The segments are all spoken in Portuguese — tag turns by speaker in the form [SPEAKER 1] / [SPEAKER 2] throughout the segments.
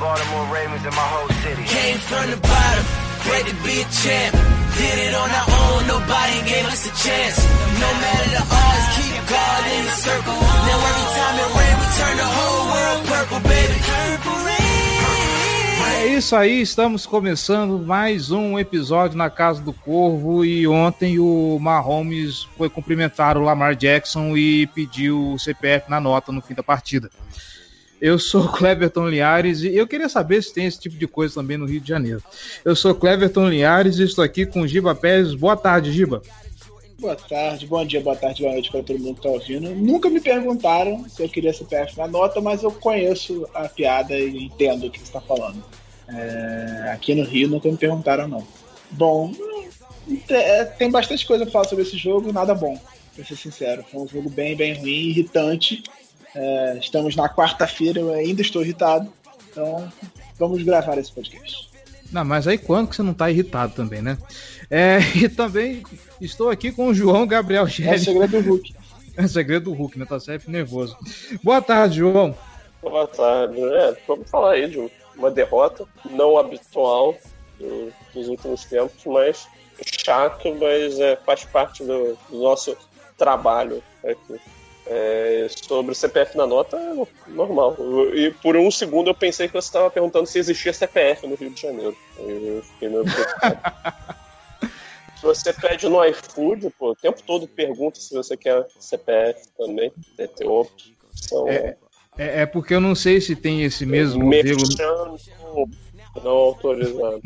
[SPEAKER 1] Baltimore Ravens and my whole city.
[SPEAKER 2] Came from the bottom, great to be a champ. Did it on our own, nobody gave us a chance. No matter the odds, keep God in the circle. Now every time it rains, we turn the whole world purple, baby. Purple rain.
[SPEAKER 3] É isso aí, estamos começando mais um episódio na Casa do Corvo e ontem o Mahomes foi cumprimentar o Lamar Jackson e pediu o CPF na nota no fim da partida. Eu sou Cleverton Liares e eu queria saber se tem esse tipo de coisa também no Rio de Janeiro. Eu sou Cleverton Liares e estou aqui com Giba Pérez. Boa tarde, Giba.
[SPEAKER 4] Boa tarde, bom dia, boa tarde, boa noite para todo mundo que está ouvindo. Nunca me perguntaram se eu queria CPF na nota, mas eu conheço a piada e entendo o que você está falando. É, aqui no Rio nunca me perguntaram, não. Bom, é, tem bastante coisa para falar sobre esse jogo, nada bom, para ser sincero. Foi um jogo bem, bem ruim, irritante. É, estamos na quarta-feira, eu ainda estou irritado. Então, vamos gravar esse podcast.
[SPEAKER 3] Não, mas aí quando que você não está irritado também, né? É, e também estou aqui com o João Gabriel
[SPEAKER 4] É o segredo do Hulk.
[SPEAKER 3] É o segredo do Hulk, né? Tá sempre nervoso. Boa tarde, João.
[SPEAKER 5] Boa tarde. É, vamos falar aí de uma derrota não habitual do- dos últimos tempos, mas chato, mas é, faz parte do, do nosso trabalho aqui. É, sobre o CPF na nota, é normal. Eu- E por um segundo eu pensei que você estava perguntando se existia CPF no Rio de Janeiro. Eu fiquei meio preocupado. Se você pede no iFood, pô, o tempo todo pergunta se você quer CPF também. Ter opção.
[SPEAKER 3] É, É, é porque eu não sei se tem esse mesmo modelo.
[SPEAKER 5] Não autorizado.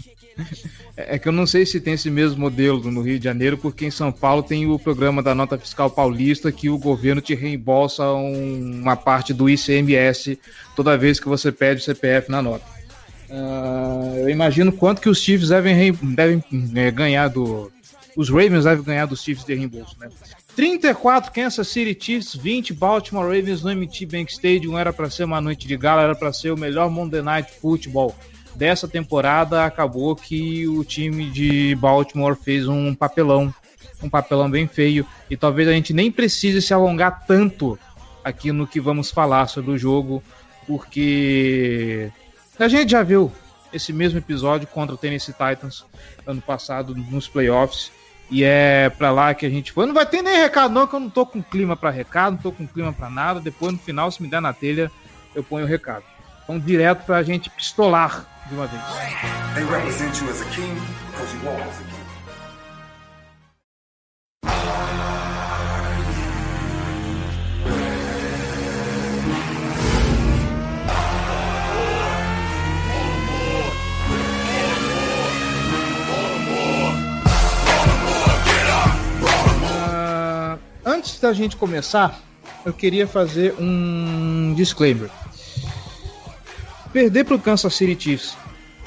[SPEAKER 3] É é que eu não sei se tem esse mesmo modelo no Rio de Janeiro, porque em São Paulo tem o programa da nota fiscal paulista que o governo te reembolsa um- uma parte do ICMS toda vez que você pede o CPF na nota. Ah, eu imagino quanto que os Chiefs devem, devem é, ganhar do. Os Ravens devem ganhar dos Chiefs de reembolso, né? 34 Kansas City Chiefs, 20 Baltimore Ravens no MT Bank Stadium. Era para ser uma noite de gala, era para ser o melhor Monday Night Football dessa temporada. Acabou que o time de Baltimore fez um papelão, um papelão bem feio. E talvez a gente nem precise se alongar tanto aqui no que vamos falar sobre o jogo, porque a gente já viu esse mesmo episódio contra o Tennessee Titans ano passado nos playoffs. E é pra lá que a gente foi. Não vai ter nem recado, não, que eu não tô com clima pra recado, não tô com clima pra nada. Depois, no final, se me der na telha, eu ponho o recado. Então, direto pra gente pistolar de uma vez.
[SPEAKER 6] They represent you as a king because you are as a king.
[SPEAKER 3] Ah, antes da gente começar, eu queria fazer um disclaimer. Perder para o Kansas City Chiefs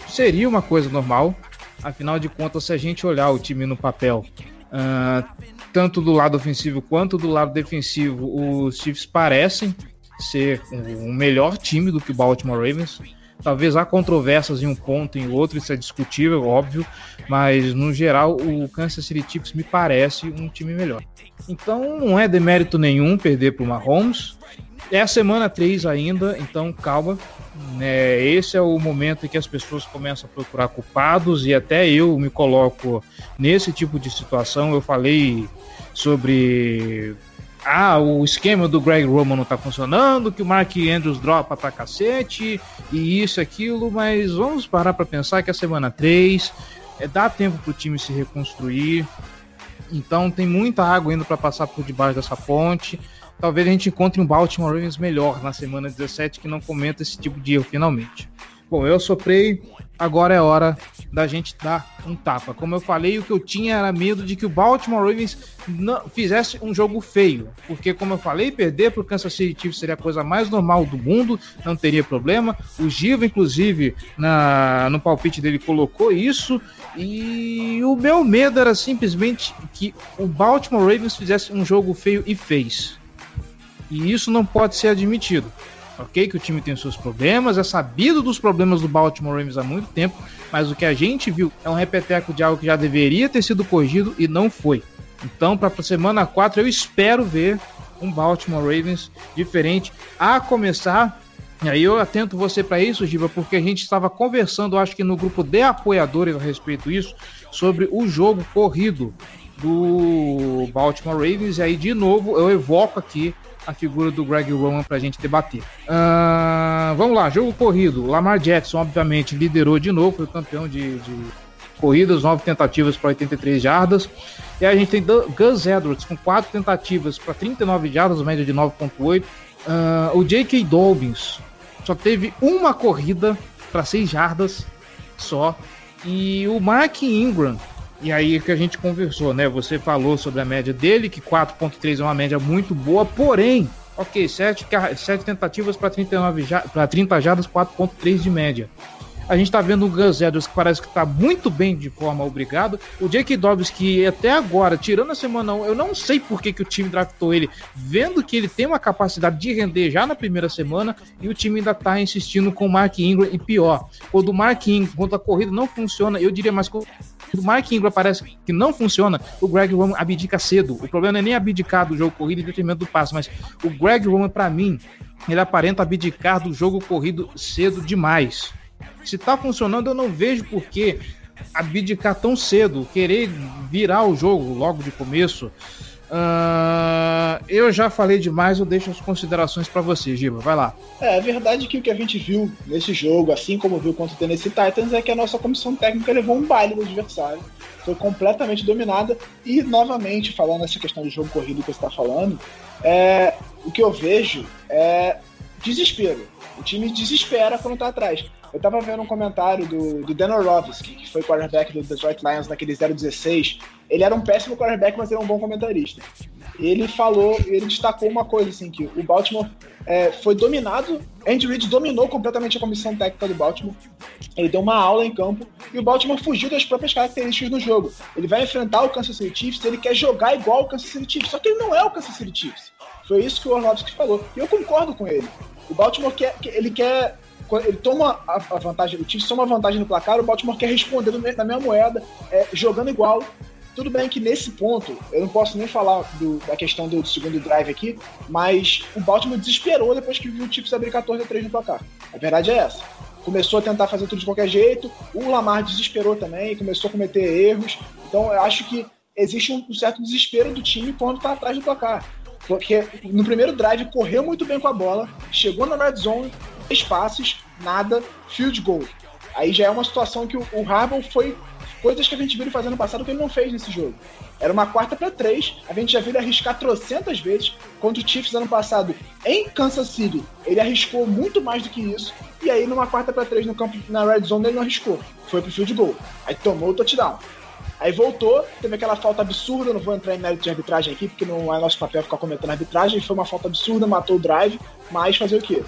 [SPEAKER 3] seria uma coisa normal, afinal de contas, se a gente olhar o time no papel, ah, tanto do lado ofensivo quanto do lado defensivo, os Chiefs parecem ser um melhor time do que o Baltimore Ravens. Talvez há controvérsias em um ponto, em outro, isso é discutível, óbvio, mas no geral o Kansas City Chiefs me parece um time melhor. Então não é demérito nenhum perder para o Mahomes. É a semana 3 ainda, então calma. Né? esse é o momento em que as pessoas começam a procurar culpados e até eu me coloco nesse tipo de situação. Eu falei sobre ah, o esquema do Greg Roman não tá funcionando, que o Mark Andrews dropa pra cacete, e isso, aquilo, mas vamos parar pra pensar que a semana 3 é, dá tempo pro time se reconstruir, então tem muita água ainda para passar por debaixo dessa ponte. Talvez a gente encontre um Baltimore Ravens melhor na semana 17 que não cometa esse tipo de erro finalmente. Bom, eu soprei, agora é hora da gente dar um tapa. Como eu falei, o que eu tinha era medo de que o Baltimore Ravens não fizesse um jogo feio, porque como eu falei, perder para o Kansas City Chiefs seria a coisa mais normal do mundo, não teria problema. O Giva, inclusive, na, no palpite dele colocou isso, e o meu medo era simplesmente que o Baltimore Ravens fizesse um jogo feio e fez. E isso não pode ser admitido. Ok, que o time tem seus problemas, é sabido dos problemas do Baltimore Ravens há muito tempo, mas o que a gente viu é um repeteco de algo que já deveria ter sido corrigido e não foi. Então, para a semana 4, eu espero ver um Baltimore Ravens diferente, a começar. E aí eu atento você para isso, Giba, porque a gente estava conversando, acho que no grupo de apoiadores a respeito disso, sobre o jogo corrido do Baltimore Ravens. E aí, de novo, eu evoco aqui a figura do Greg Roman para a gente debater. Uh, vamos lá, jogo corrido. Lamar Jackson, obviamente, liderou de novo, foi campeão de, de corridas, nove tentativas para 83 jardas. E aí a gente tem Gus Edwards com quatro tentativas para 39 jardas, média de 9.8. Uh, o J.K. Dobbins só teve uma corrida para 6 jardas só. E o Mark Ingram e aí que a gente conversou, né? Você falou sobre a média dele, que 4.3 é uma média muito boa, porém, ok, 7, 7 tentativas para 39 para 30 jardas, 4.3 de média. A gente tá vendo o Gus Edwards que parece que tá muito bem de forma obrigado. O Jake Dobbs que até agora, tirando a semana 1, eu não sei por que, que o time draftou ele, vendo que ele tem uma capacidade de render já na primeira semana e o time ainda tá insistindo com o Mark Ingram e pior. Quando o Mark Ingram, quando a corrida não funciona, eu diria mais o Mark Ingram parece que não funciona, o Greg Roman abdica cedo. O problema não é nem abdicar do jogo corrido em detrimento do passe, mas o Greg Roman, para mim, ele aparenta abdicar do jogo corrido cedo demais. Se tá funcionando, eu não vejo por que abdicar tão cedo, querer virar o jogo logo de começo. Uh, eu já falei demais, eu deixo as considerações para você, Giba. Vai lá.
[SPEAKER 4] É, verdade é que o que a gente viu nesse jogo, assim como viu contra o Tennessee Titans, é que a nossa comissão técnica levou um baile do adversário. Foi completamente dominada. E, novamente, falando essa questão do jogo corrido que você está falando, é, o que eu vejo é desespero. O time desespera quando tá atrás. Eu tava vendo um comentário do, do Dan que foi quarterback do Detroit Lions naquele 016. Ele era um péssimo quarterback, mas era um bom comentarista. Ele falou, ele destacou uma coisa, assim, que o Baltimore é, foi dominado, Andy Reid dominou completamente a comissão técnica do Baltimore. Ele deu uma aula em campo e o Baltimore fugiu das próprias características do jogo. Ele vai enfrentar o Kansas City Chiefs, ele quer jogar igual o Kansas City Chiefs, só que ele não é o Kansas City Chiefs. Foi isso que o Orlovsky falou. E eu concordo com ele. O Baltimore quer, ele quer ele toma a, vantagem, o Chiefs toma a vantagem no placar, o Baltimore quer responder na mesma moeda, é, jogando igual. Tudo bem que nesse ponto, eu não posso nem falar do, da questão do, do, segundo drive aqui, mas o Baltimore desesperou depois que viu o Chiefs abrir 14 a 3 no placar. A verdade é essa. Começou a tentar fazer tudo de qualquer jeito, o Lamar desesperou também, começou a cometer erros. Então eu acho que existe um, um certo desespero do time quando está atrás do placar. Porque no primeiro drive correu muito bem com a bola, chegou na red zone, três passes, nada, field goal. Aí já é uma situação que o, o Harbaugh foi coisas que a gente viu ele fazendo no passado que ele não fez nesse jogo. Era uma quarta para três, a gente já viu ele arriscar trocentas vezes contra o Chiefs ano passado em Kansas City. Ele arriscou muito mais do que isso, e aí numa quarta para três no campo na red zone ele não arriscou, foi pro field goal. Aí tomou o touchdown. Aí voltou, teve aquela falta absurda, não vou entrar em mérito de arbitragem aqui, porque não é nosso papel ficar comentando arbitragem, foi uma falta absurda, matou o drive, mas fazer o quê?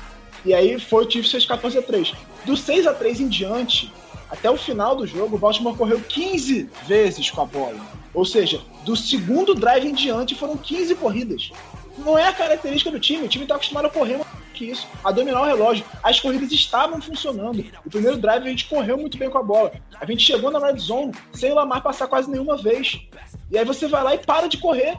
[SPEAKER 4] E aí foi o Chiefs fez 14 a 3. Do 6 a 3 em diante, até o final do jogo, o Baltimore correu 15 vezes com a bola. Ou seja, do segundo drive em diante foram 15 corridas. Não é a característica do time, o time está acostumado a correr mais que isso, a dominar o relógio. As corridas estavam funcionando. O primeiro drive a gente correu muito bem com a bola. A gente chegou na red zone sem o Lamar passar quase nenhuma vez. E aí você vai lá e para de correr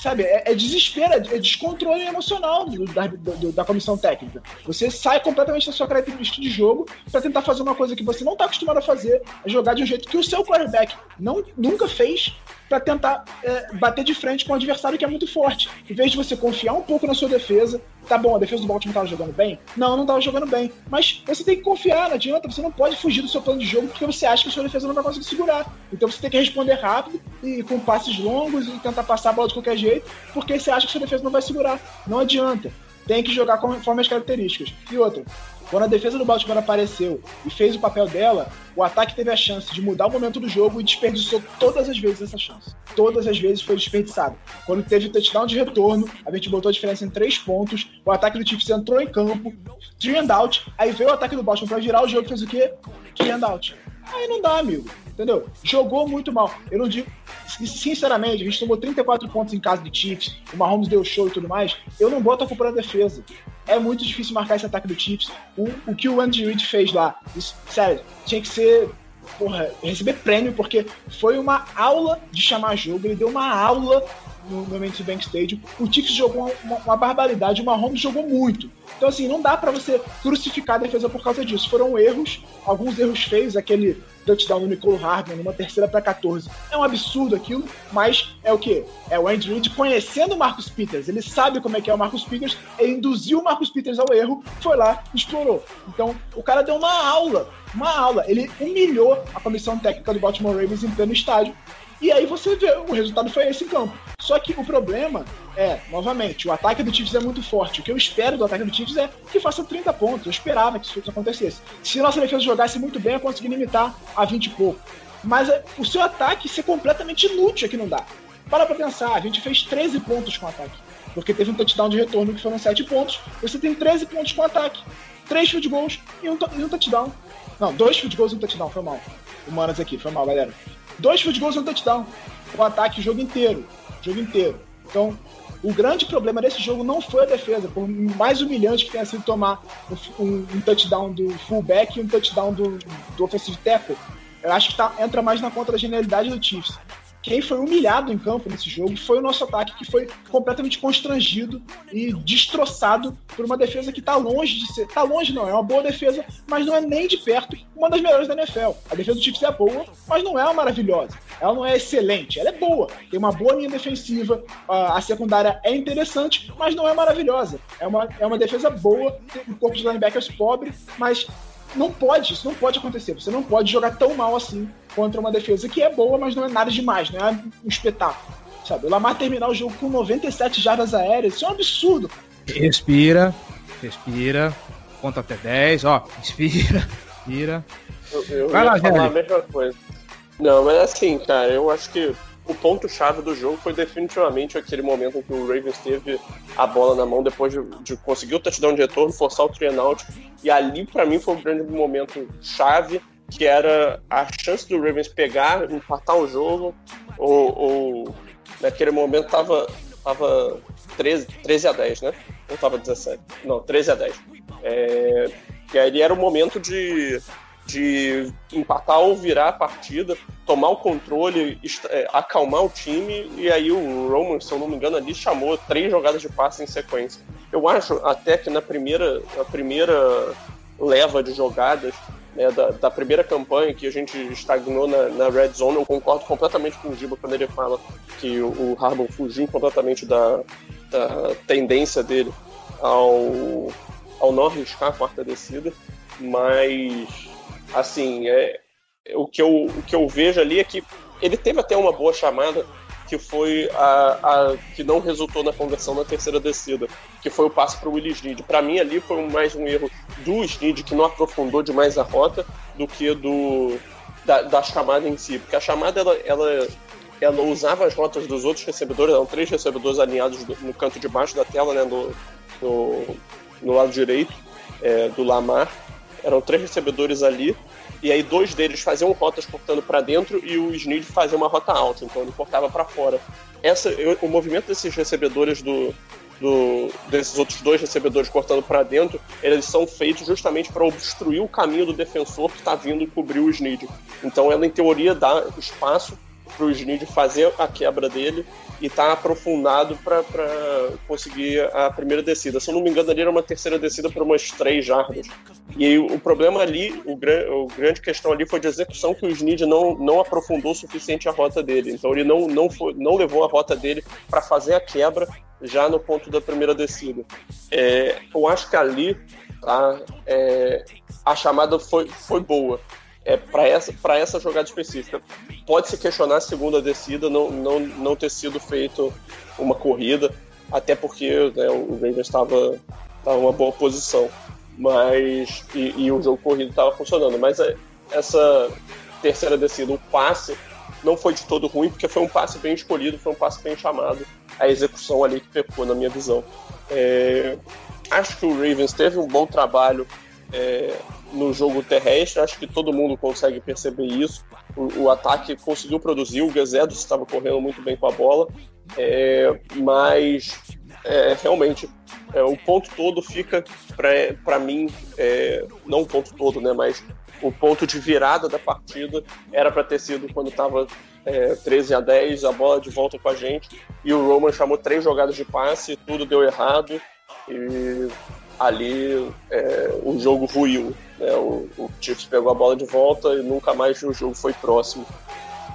[SPEAKER 4] sabe, é, é desespero, é, é descontrole emocional do, da, do, da comissão técnica. Você sai completamente da sua característica de jogo para tentar fazer uma coisa que você não está acostumado a fazer, é jogar de um jeito que o seu quarterback não, nunca fez para tentar é, bater de frente com um adversário que é muito forte. Em vez de você confiar um pouco na sua defesa, tá bom, a defesa do Baltimore estava jogando bem? Não, não estava jogando bem. Mas você tem que confiar, não adianta, você não pode fugir do seu plano de jogo porque você acha que a sua defesa não vai conseguir segurar. Então você tem que responder rápido e com passes longos e tentar passar a bola de qualquer jeito, porque você acha que sua defesa não vai segurar. Não adianta. Tem que jogar conforme as características. E outra, Quando a defesa do Baltimore apareceu e fez o papel dela, o ataque teve a chance de mudar o momento do jogo e desperdiçou todas as vezes essa chance. Todas as vezes foi desperdiçado. Quando teve touchdown de retorno, a gente botou a diferença em três pontos, o ataque do Chiefs entrou em campo, three and out, aí veio o ataque do Baltimore pra virar o jogo e fez o quê? Three and out. Aí não dá, amigo. Entendeu? Jogou muito mal. Eu não digo. Sinceramente, a gente tomou 34 pontos em casa de Chiefs, o Mahomes deu show e tudo mais. Eu não boto a culpa na defesa. É muito difícil marcar esse ataque do Chiefs. O, o que o Andy Reid fez lá, isso, sério, tinha que ser. Porra, receber prêmio, porque foi uma aula de chamar jogo. Ele deu uma aula no, no Bank Stadium. O Chiefs jogou uma, uma, barbaridade, o Mahomes jogou muito. Então, assim, não dá para você crucificar a defesa por causa disso. Foram erros, alguns erros feios, aquele touchdown do Nicole Hardman numa terceira para 14. É um absurdo aquilo, mas é o que? É o Andy Reid conhecendo o Marcus Peters. Ele sabe como é que é o Marcus Peters, ele induziu o Marcus Peters ao erro, foi lá explorou. Então, o cara deu uma aula, uma aula. Ele humilhou a comissão técnica do Baltimore Ravens em pleno estádio e aí você vê, o resultado foi esse em campo. Só que o problema é, novamente, o ataque do Chiefs é muito forte. O que eu espero do ataque do Chiefs é que faça 30 pontos. Eu esperava que isso acontecesse. Se nossa defesa jogasse muito bem, eu conseguir limitar a 20 e pouco. Mas é, o seu ataque ser completamente inútil aqui não dá. Para pra pensar, a gente fez 13 pontos com o ataque. Porque teve um touchdown de retorno que foram 7 pontos. Você tem 13 pontos com o ataque. 3 field goals e um, e um touchdown. Não, dois field goals e um touchdown, foi mal. Humanas aqui, foi mal, galera. Dois field goals e um touchdown. O ataque o jogo inteiro. O jogo inteiro. Então, o grande problema desse jogo não foi a defesa, por mais humilhante que tenha sido tomar um, um touchdown do fullback e um touchdown do, do offensive tackle. Eu acho que tá, entra mais na contra da genialidade do Chiefs quem foi humilhado em campo nesse jogo foi o nosso ataque, que foi completamente constrangido e destroçado por uma defesa que está longe de ser. Está longe, não, é uma boa defesa, mas não é nem de perto uma das melhores da NFL. A defesa do Chiefs é boa, mas não é uma maravilhosa. Ela não é excelente, ela é boa. Tem uma boa linha defensiva, a secundária é interessante, mas não é maravilhosa. É uma, é uma defesa boa, um corpo de linebackers pobre, mas não pode, isso não pode acontecer. Você não pode jogar tão mal assim contra uma defesa que é boa, mas não é nada demais, não é um espetáculo. Sabe? O Lamar terminar o jogo com 97 jardas aéreas, isso é um absurdo.
[SPEAKER 3] Respira, respira, conta até 10, ó, respira, respira.
[SPEAKER 5] Eu, eu Vai lá, falar a mesma coisa. Não, mas assim, cara, eu acho que o ponto-chave do jogo foi definitivamente aquele momento em que o Ravens teve a bola na mão depois de, de conseguir o touchdown de retorno, forçar o three. E ali, para mim, foi um grande momento chave, que era a chance do Ravens pegar, empatar o jogo, ou, ou naquele momento tava, tava 13, 13 a 10, né? Ou tava 17? Não, 13 a 10. É, e aí era o momento de de empatar ou virar a partida, tomar o controle, é, acalmar o time, e aí o Roman, se eu não me engano, ali chamou três jogadas de passe em sequência. Eu acho até que na primeira, na primeira leva de jogadas, né, da, da, primeira campanha que a gente estagnou na, na, Red Zone, eu concordo completamente com o Giba quando ele fala que o, o Harbaugh fugiu completamente da, da tendência dele ao, ao não arriscar a quarta descida, mas assim, é, o, que eu, o que eu vejo ali é que ele teve até uma boa chamada, que foi a, a que não resultou na conversão na terceira descida, que foi o passe para o Willis Snead. Para mim, ali foi mais um erro do Snead, que não aprofundou demais a rota, do que do da, da chamada em si. Porque a chamada, ela, ela, ela usava as rotas dos outros recebedores, eram três recebedores alinhados no canto de baixo da tela, né, no, no, no lado direito é, do Lamar eram três recebedores ali, e aí dois deles faziam rotas cortando para dentro e o Snead fazia uma rota alta, então ele cortava para fora. Essa, eu, o movimento desses recebedores do, do, desses outros dois recebedores cortando para dentro, eles são feitos justamente para obstruir o caminho do defensor que está vindo cobrir o Snead. Então ela, em teoria, dá espaço para o Snead fazer a quebra dele e tá aprofundado para conseguir a primeira descida. Se eu não me engano, ali era uma terceira descida por umas três jardas. E aí, o problema ali, o, o grande questão ali foi de execução que o Snead não, não aprofundou o suficiente a rota dele. Então ele não, não, foi, não levou a rota dele para fazer a quebra já no ponto da primeira descida. É, eu acho que ali tá, é, a chamada foi, foi boa é, para essa, essa jogada específica. Pode se questionar a segunda descida não, não, não ter sido feito uma corrida, até porque né, o Ravens estava em uma boa posição. mas e, e o jogo corrido estava funcionando. Mas é, essa terceira descida, o passe, não foi de todo ruim, porque foi um passe bem escolhido, foi um passe bem chamado. A execução ali que pecou, na minha visão. É, acho que o Ravens teve um bom trabalho é, no jogo terrestre, acho que todo mundo consegue perceber isso. O, o ataque conseguiu produzir, o Gus estava correndo muito bem com a bola, é, mas é, realmente é, o ponto todo fica para mim, é, não o ponto todo, né, mas o ponto de virada da partida era para ter sido quando estava é, 13 a 10, a bola de volta com a gente, e o Roman chamou três jogadas de passe, tudo deu errado, e ali é, o jogo ruiu. Né? O, o Chiefs pegou a bola de volta e nunca mais o jogo foi próximo.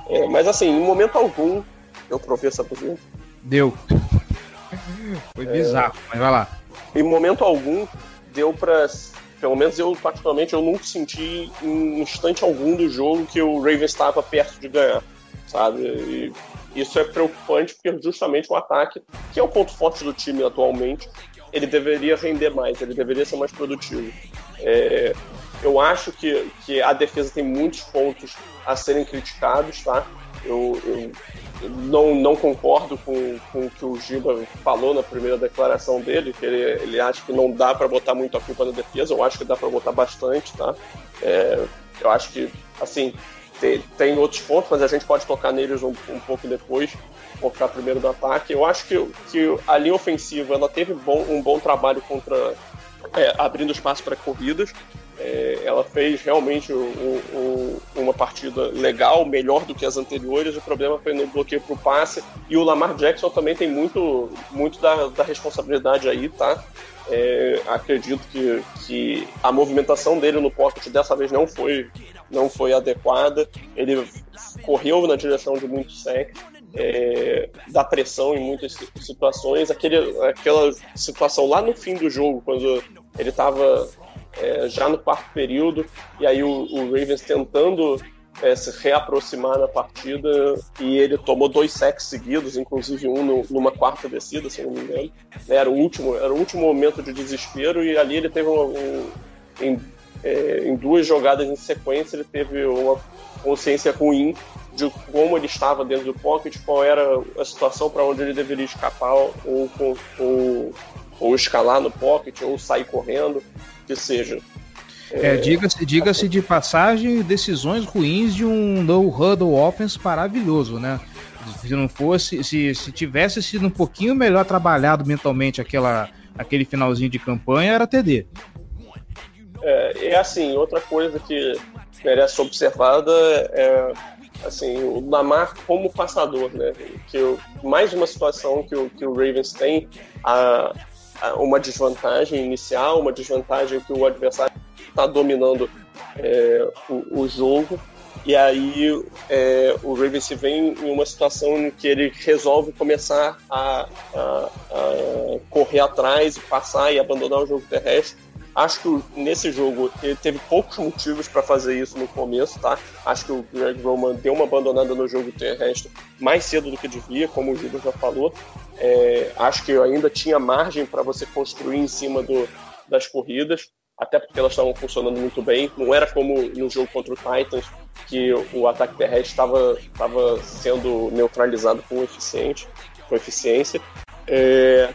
[SPEAKER 5] É, mas assim, em momento algum, eu provei essa posição.
[SPEAKER 3] Deu. foi bizarro, mas vai lá.
[SPEAKER 5] Em momento algum, deu para pelo menos eu particularmente eu nunca senti em instante algum do jogo que o Ravens estava perto de ganhar, sabe? E isso é preocupante porque justamente o ataque, que é o ponto forte do time atualmente, ele deveria render mais, ele deveria ser mais produtivo. É, eu acho que, que a defesa tem muitos pontos a serem criticados, tá? Eu, eu, não, não concordo com, com o que o Giba falou na primeira declaração dele, que ele, ele acha que não dá para botar muito a culpa na defesa, eu acho que dá para botar bastante, tá? É, eu acho que, assim, tem, tem, outros pontos, mas a gente pode tocar neles um, um pouco depois focar primeiro no ataque. Eu acho que, que a linha ofensiva ela teve bom, um bom trabalho contra é, abrindo espaço para corridas. É, ela fez realmente um, um, uma partida legal, melhor do que as anteriores. O problema foi no bloqueio para o passe. E o Lamar Jackson também tem muito, muito da, da responsabilidade aí, tá? É, acredito que, que a movimentação dele no pocket dessa vez não foi, não foi adequada. Ele correu na direção de muito sec é, da pressão em muitas situações. Aquele, aquela situação lá no fim do jogo, quando ele estava é, já no quarto período, e aí o, o Ravens tentando é, se reaproximar na partida, e ele tomou dois sacks seguidos, inclusive um no, numa quarta descida, se não me engano. Era o último, era o último momento de desespero, e ali ele teve um, um em, é, em duas jogadas em sequência, ele teve uma consciência ruim de como ele estava dentro do pocket, qual era a situação para onde ele deveria escapar ou, ou, ou, escalar no pocket ou sair correndo, que seja.
[SPEAKER 3] É, diga-se diga de passagem, decisões ruins de um no huddle offense maravilhoso, né? Se não fosse, se, se tivesse sido um pouquinho melhor trabalhado mentalmente aquela, aquele finalzinho de campanha, era TD.
[SPEAKER 5] É, é assim, outra coisa que merece ser observada é assim, o Lamar como passador, né? Que eu, mais uma situação que o, que o Ravens tem a, a uma desvantagem inicial, uma desvantagem que o adversário está dominando é, o, o, jogo e aí é, o Ravens se vê em uma situação em que ele resolve começar a, a, a correr atrás, passar e abandonar o jogo terrestre Acho que nesse jogo ele teve poucos motivos para fazer isso no começo, tá? Acho que o Greg Roman deu uma abandonada no jogo terrestre mais cedo do que devia, como o Gilberto já falou. É, acho que ainda tinha margem para você construir em cima do, das corridas, até porque elas estavam funcionando muito bem. Não era como no jogo contra o Titans, que o ataque terrestre estava sendo neutralizado com eficiente, com eficiência. É,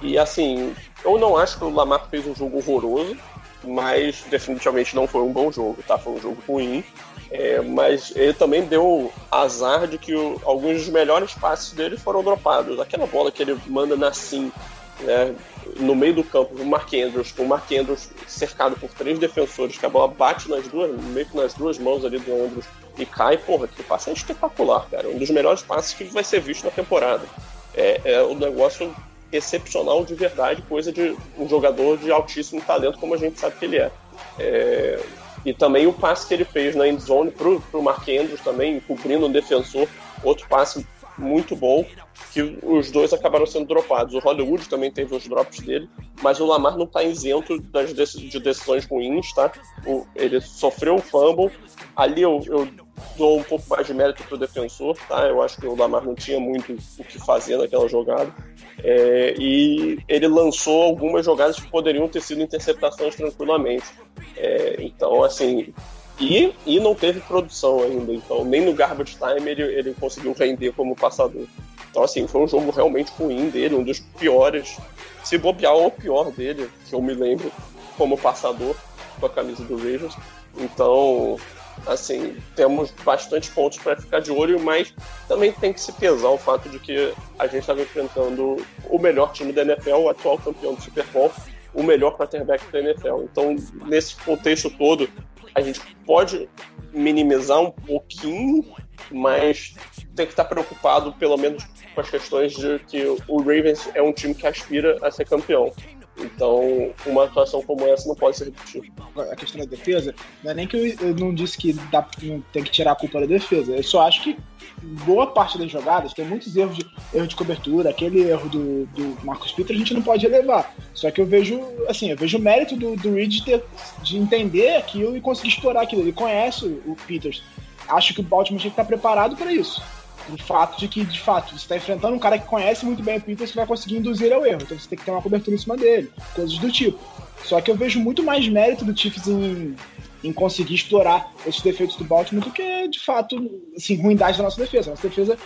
[SPEAKER 5] e assim, eu não acho que o Lamar fez um jogo horroroso, mas definitivamente não foi um bom jogo, tá? Foi um jogo ruim. É, mas ele também deu azar de que o, alguns dos melhores passes dele foram dropados. Aquela bola que ele manda na sim, né, no meio do campo, o Mark Andrews, com o Mark Andrews cercado por três defensores, que a bola bate nas duas, meio que nas duas mãos ali do Andrews e cai, porra, que passe é espetacular, cara. Um dos melhores passes que vai ser visto na temporada. É, é um negócio excepcional de verdade, coisa de um jogador de altíssimo talento, como a gente sabe que ele é. é e também o passe que ele fez na endzone pro, pro Mark Andrews também, cobrindo um defensor, outro passe muito bom, que os dois acabaram sendo dropados. O Hollywood também teve os drops dele, mas o Lamar não está isento das de decisões ruins, tá? O, ele sofreu um fumble, ali eu, eu dou um pouco mais de mérito pro defensor, tá? Eu acho que o Lamar não tinha muito o que fazer naquela jogada. É, e ele lançou algumas jogadas que poderiam ter sido interceptações tranquilamente. É, então, assim, e, e não teve produção ainda, então nem no garbage time ele, ele conseguiu render como passador. Então, assim, foi um jogo realmente ruim dele, um dos piores, se bobear o pior dele, que eu me lembro, como passador com a camisa do Ravens. Então, assim, temos bastante pontos para ficar de olho, mas também tem que se pesar o fato de que a gente estava enfrentando o melhor time da NFL, o atual campeão do Super Bowl, o melhor quarterback da NFL. Então, nesse contexto todo, a gente pode minimizar um pouquinho, mas tem que estar preocupado, pelo menos, com as questões de que o Ravens é um time que aspira a ser campeão. Então, uma atuação como essa não pode ser repetida.
[SPEAKER 4] A questão da defesa, não é nem que eu, eu não disse que dá, tem que tirar a culpa da defesa. Eu só acho que boa parte das jogadas tem muitos erros de, erro de cobertura, aquele erro do, do Marcos Peters a gente não pode relevar. Só que eu vejo, assim, eu vejo o mérito do, do Reed de, de entender aquilo e conseguir explorar aquilo. Ele conhece o Peters. Acho que o Baltimore tinha que estar preparado para isso o fato de que, de fato, você está enfrentando um cara que conhece muito bem o Peters que vai conseguir induzir ao erro. Então você tem que ter uma cobertura em cima dele, coisas do tipo. Só que eu vejo muito mais mérito do Chiefs em, em conseguir explorar esses defeitos do Baltimore do que, de fato, assim, ruindade da nossa defesa. Nossa defesa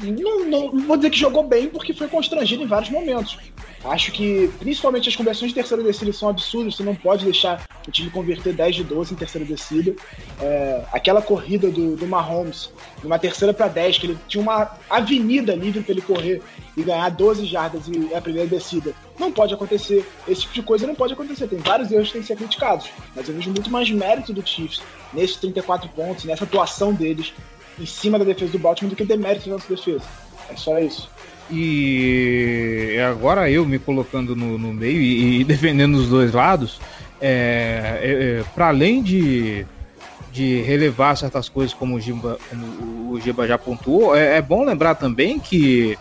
[SPEAKER 4] não, não, vou dizer que jogou bem porque foi constrangido em vários momentos. Acho que principalmente as conversões de terceira descida são absurdas, você não pode deixar o time converter 10 de 12 em terceira descida. É, aquela corrida do, do Mahomes, numa terceira para 10, que ele tinha uma avenida livre para ele correr e ganhar 12 jardas e a primeira descida. Não pode acontecer. Esse tipo de coisa não pode acontecer. Tem vários erros que têm que ser criticados. Mas eu vejo muito mais mérito do Chiefs nesses 34 pontos, nessa atuação deles em cima da defesa do Baltimore do que demérito da nossa defesa. É só isso.
[SPEAKER 3] E agora eu me colocando no, no meio e, e, defendendo os dois lados, é, é, é para além de, de relevar certas coisas como o Giba, como o Giba já pontuou, é, é, bom lembrar também que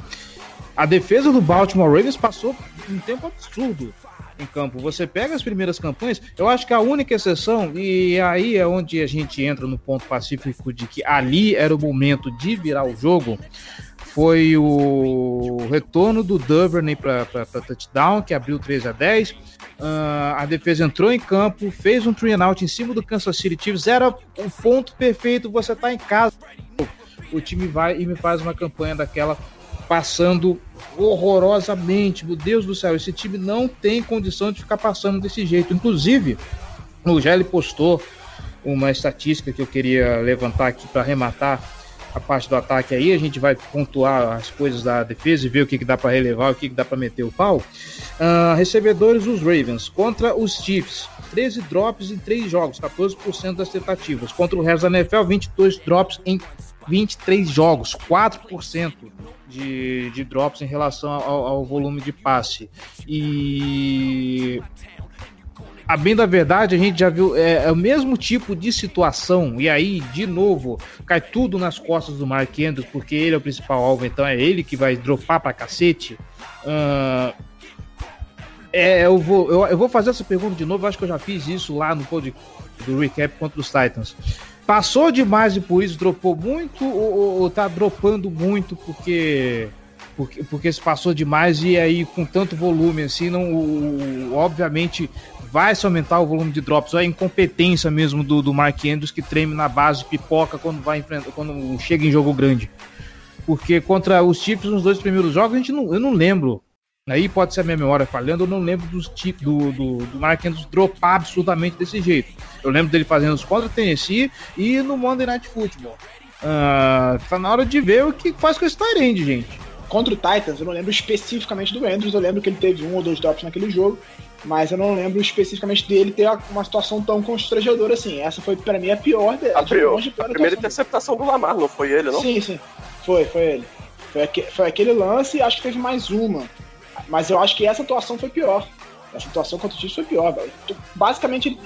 [SPEAKER 3] a defesa do Baltimore Ravens passou um tempo absurdo em campo. Você pega as primeiras campanhas, eu acho que a única exceção, e aí é onde a gente entra no ponto pacífico de que ali era o momento de virar o jogo, foi o retorno do Duvernay para touchdown, que abriu 13 a 10. Uh, a defesa entrou em campo, fez um three out em cima do Kansas City Chiefs. Era o ponto perfeito. Você tá em casa, o time vai e me faz uma campanha daquela passando horrorosamente. Meu Deus do céu, esse time não tem condição de ficar passando desse jeito. Inclusive, o Gelli postou uma estatística que eu queria levantar aqui para arrematar a parte do ataque aí, a gente vai pontuar as coisas da defesa e ver o que, que dá para relevar, o que, que dá para meter o pau. Uh, recebedores, os Ravens contra os Chiefs, 13 drops em 3 jogos, 14% das tentativas. Contra o resto da NFL, 22 drops em 23 jogos, 4% de, de drops em relação ao, ao volume de passe. E a bem da verdade, a gente já viu é, é, o mesmo tipo de situação, e aí, de novo, cai tudo nas costas do Mark Andrews, porque ele é o principal alvo, então é ele que vai dropar pra cacete. Uh, é, eu, vou, eu, eu, vou fazer essa pergunta de novo, acho que eu já fiz isso lá no podcast do recap contra os Titans. Passou demais e por isso dropou muito, ou, ou, tá dropando muito porque porque, porque se passou demais e aí com tanto volume assim, não, o, obviamente vai se aumentar o volume de drops, a incompetência mesmo do, do Mark Andrews que treme na base, pipoca quando vai enfrentar, quando chega em jogo grande. Porque contra os Chiefs nos dois primeiros jogos, a gente não, eu não lembro. Aí pode ser a minha memória falhando, eu não lembro dos do, do, do Mark Andrews dropar absurdamente desse jeito. Eu lembro dele fazendo os contra o Tennessee e no Monday Night Football. Uh, tá na hora de ver o que faz com esse Tyrande, gente.
[SPEAKER 4] Contra o Titans, eu não lembro especificamente do Andrews, eu lembro que ele teve um ou dois drops naquele jogo, mas eu não lembro especificamente dele ter uma situação tão constrangedora assim. Essa foi para mim a pior dele.
[SPEAKER 5] A, pior, a primeira interceptação do Lamar, não foi ele, não?
[SPEAKER 4] Sim, sim. Foi, foi ele. Foi aquele lance e acho que teve mais uma. Mas eu acho que essa atuação foi pior. Essa atuação contra o Chiefs foi pior, velho. Basicamente,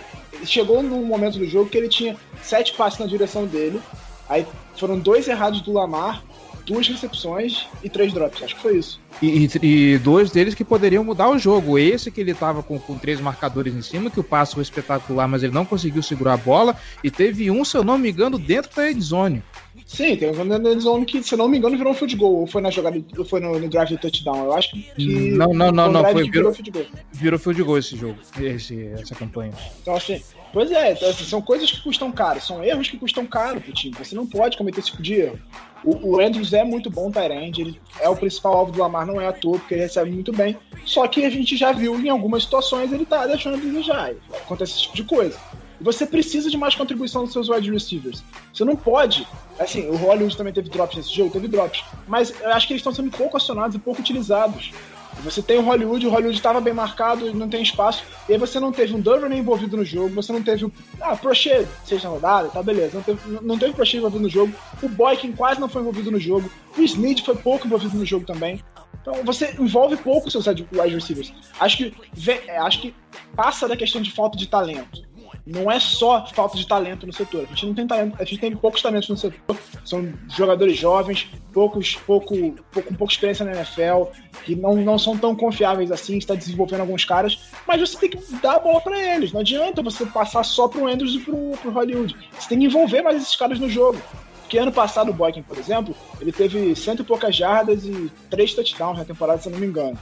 [SPEAKER 4] chegou num momento do jogo que ele tinha sete passes na direção dele. Aí foram dois errados do Lamar duas recepções e três drops. Acho que foi isso.
[SPEAKER 3] E, e- e dois deles que poderiam mudar o jogo. Esse que ele tava com, com três marcadores em cima, que o passe foi espetacular, mas ele não conseguiu segurar a bola. E teve um, se eu não me engano, dentro da endzone.
[SPEAKER 4] Sim, tem um zone que, se eu não me engano, virou um field goal. Ou foi na jogada, ou foi no, no drive do touchdown. Eu acho que.
[SPEAKER 3] Não, não, não,
[SPEAKER 4] foi
[SPEAKER 3] não, foi-
[SPEAKER 4] virou
[SPEAKER 3] virou-
[SPEAKER 4] field goal.
[SPEAKER 3] Virou field goal esse jogo, esse, essa campanha.
[SPEAKER 4] Então, assim, pois é, então, assim, são coisas que custam caro, são erros que custam caro pro time. Você não pode cometer esse tipo de erro. O, o Andrews é muito bom Tyrande, ele é o principal alvo do Lamar, não é à toa, porque ele recebe muito bem. Só que a gente já viu em algumas situações ele tá deixando a desejar. Acontece esse tipo de coisa. Você precisa de mais contribuição dos seus wide receivers. Você não pode. Assim, o Hollywood também teve drops nesse jogo, teve drops. Mas eu acho que eles estão sendo pouco acionados e pouco utilizados. Você tem o Hollywood, o Hollywood estava bem marcado, não tem espaço, e aí você não teve um Duvernay envolvido no jogo, você não teve o. Ah, Prochet, seja rodada, tá beleza. Não teve, não teve Prochet envolvido no jogo, o Boykin quase não foi envolvido no jogo, o Snead foi pouco envolvido no jogo também. Então você envolve pouco seus wide receivers. Acho que, é, acho que passa da questão de falta de talento. Não é só falta de talento no setor. A gente não tem talento, a gente tem poucos talentos no setor. São jogadores jovens, poucos, pouco, pouco, com pouca experiência na NFL, que não, não são tão confiáveis assim, está desenvolvendo alguns caras, mas você tem que dar a bola para eles. Não adianta você passar só pro Andrews e pro, pro Hollywood. Você tem que envolver mais esses caras no jogo. Porque ano passado o Boykin, por exemplo, ele teve cento e poucas jardas e três touchdowns na temporada, se eu não me engano.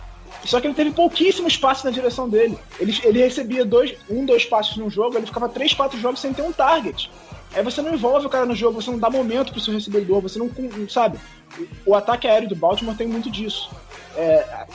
[SPEAKER 4] Só que ele teve pouquíssimo espaço na direção dele. Ele, ele recebia dois, um, dois passos num jogo, ele ficava três, quatro jogos sem ter um target. Aí você não envolve o cara no jogo, você não dá momento pro seu recebedor, você não. sabe? O, o ataque aéreo do Baltimore tem muito disso. É,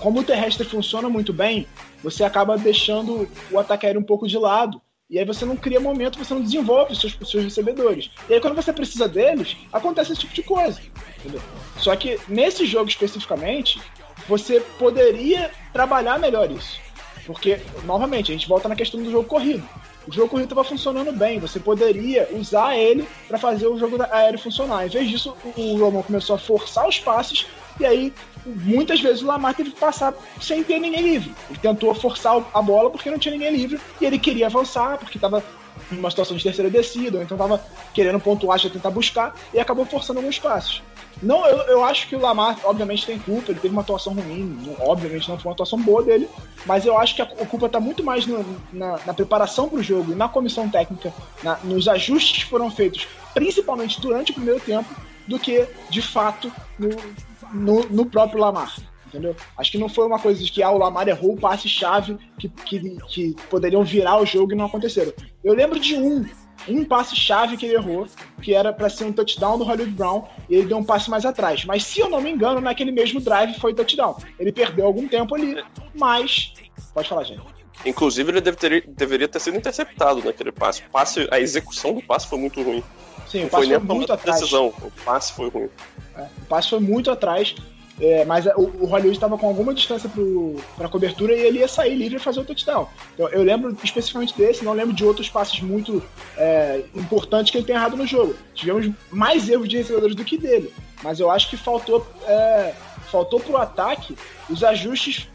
[SPEAKER 4] como o terrestre funciona muito bem, você acaba deixando o ataque aéreo um pouco de lado. E aí você não cria momento, você não desenvolve os seus, os seus recebedores. E aí quando você precisa deles, acontece esse tipo de coisa. entendeu? Só que nesse jogo especificamente, você poderia trabalhar melhor isso. Porque, novamente, a gente volta na questão do jogo corrido. O jogo corrido estava funcionando bem, você poderia usar ele para fazer o jogo aéreo funcionar. Em vez disso, o Roman começou a forçar os passes e aí muitas vezes o Lamar teve que passar sem ter ninguém livre. Ele tentou forçar a bola porque não tinha ninguém livre e ele queria avançar porque estava numa situação de terceira descida, então estava querendo pontuar, já tentar buscar e acabou forçando alguns passes. Não, eu, eu acho que o Lamar, obviamente, tem culpa, ele teve uma atuação ruim, obviamente não foi uma atuação boa dele, mas eu acho que a, a culpa está muito mais no- na, na preparação para o jogo, na comissão técnica, na- nos ajustes que foram feitos, principalmente durante o primeiro tempo, do que, de fato, no, no, no próprio Lamar. Entendeu? Acho que não foi uma coisa de que ah, o Lamar errou o passe-chave que, que, que poderiam virar o jogo e não aconteceram. Eu lembro de um, um passe-chave que ele errou, que era para ser um touchdown do Hollywood Brown, e ele deu um passe mais atrás. Mas se eu não me engano, naquele mesmo drive foi touchdown. Ele perdeu algum tempo ali, mas. Pode falar, gente.
[SPEAKER 5] Inclusive, ele deve ter- deveria ter sido interceptado naquele passe. Passe. A execução do passe foi muito ruim.
[SPEAKER 4] Sim,
[SPEAKER 5] Não
[SPEAKER 4] o
[SPEAKER 5] foi
[SPEAKER 4] passe foi
[SPEAKER 5] a
[SPEAKER 4] muito atrás.
[SPEAKER 5] decisão. O passe foi ruim.
[SPEAKER 4] O passe foi muito atrás. É, mas o, o Hollywood estava com alguma distância para a cobertura e ele ia sair livre e fazer o touchdown. Então, eu lembro especificamente desse, não lembro de outros passes muito é, importantes que ele tem errado no jogo. Tivemos mais erros de recebedores do que dele. Mas eu acho que faltou, é, faltou pro ataque os ajustes.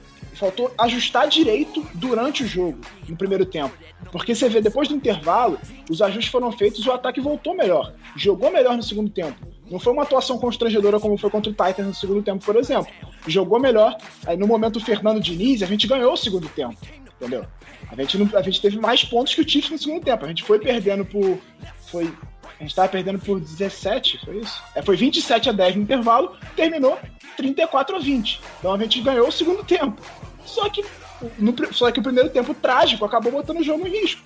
[SPEAKER 4] Faltou ajustar direito durante o jogo, no primeiro tempo. Porque você vê, depois do intervalo, os ajustes foram feitos e o ataque voltou melhor. Jogou melhor no segundo tempo. Não foi uma atuação constrangedora como foi contra o Titans no segundo tempo, por exemplo. Jogou melhor. Aí no momento o Fernando Diniz, a gente ganhou o segundo tempo. Entendeu? A gente, não- a gente teve mais pontos que o Chiefs no segundo tempo. A gente foi perdendo por. Foi. A gente tava perdendo por 17, foi isso? É, foi 27 a 10 no intervalo, terminou 34 a 20. Então a gente ganhou o segundo tempo. Só que, no, só que o primeiro tempo trágico acabou botando o jogo em risco.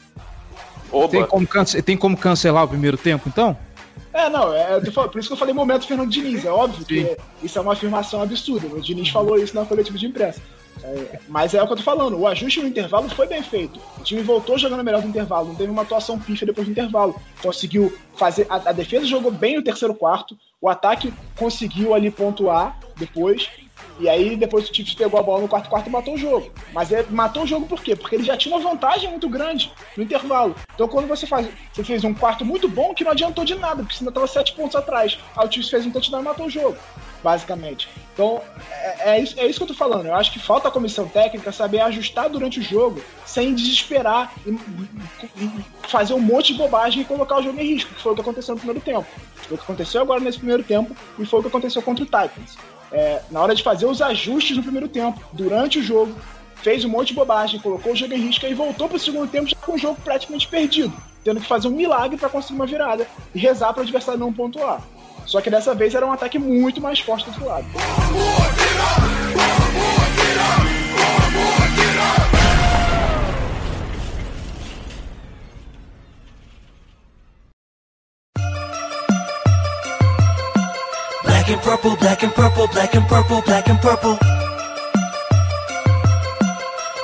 [SPEAKER 5] Oba!
[SPEAKER 3] Tem como, cance- tem como cancelar o primeiro tempo, então?
[SPEAKER 4] É, não, é, eu tô falando- por isso que eu falei momento Fernando Diniz. É óbvio que
[SPEAKER 3] Sim.
[SPEAKER 4] isso é uma afirmação absurda. O Diniz falou isso na coletiva de imprensa. É, mas é o que eu tô falando, o ajuste no intervalo foi bem feito. O time voltou jogando melhor no intervalo, não teve uma atuação pífia depois do intervalo. Conseguiu fazer. A, a defesa jogou bem no terceiro quarto, o ataque conseguiu ali pontuar depois. E aí depois o Chiefs pegou a bola no quarto quarto e matou o jogo. Mas matou o jogo por quê? Porque ele já tinha uma vantagem muito grande no intervalo. Então quando você faz, você fez um quarto muito bom que não adiantou de nada, porque você ainda estava sete pontos atrás. Aí o Chiefs fez um touchdown e matou o jogo, basicamente. Então é, é, isso, é isso que eu tô falando. Eu acho que falta a comissão técnica saber ajustar durante o jogo sem desesperar e, e fazer um monte de bobagem e colocar o jogo em risco, que foi o que aconteceu no primeiro tempo. Foi o que aconteceu agora nesse primeiro tempo e foi o que aconteceu contra o Titans é, na hora de fazer os ajustes no primeiro tempo, durante o jogo, fez um monte de bobagem, colocou o jogo em risco e voltou para o segundo tempo já com o jogo praticamente perdido, tendo que fazer um milagre para conseguir uma virada e rezar para o adversário não pontuar. Só que dessa vez era um ataque muito mais forte do outro lado.
[SPEAKER 2] Black and purple, black and purple, black and purple, black and purple.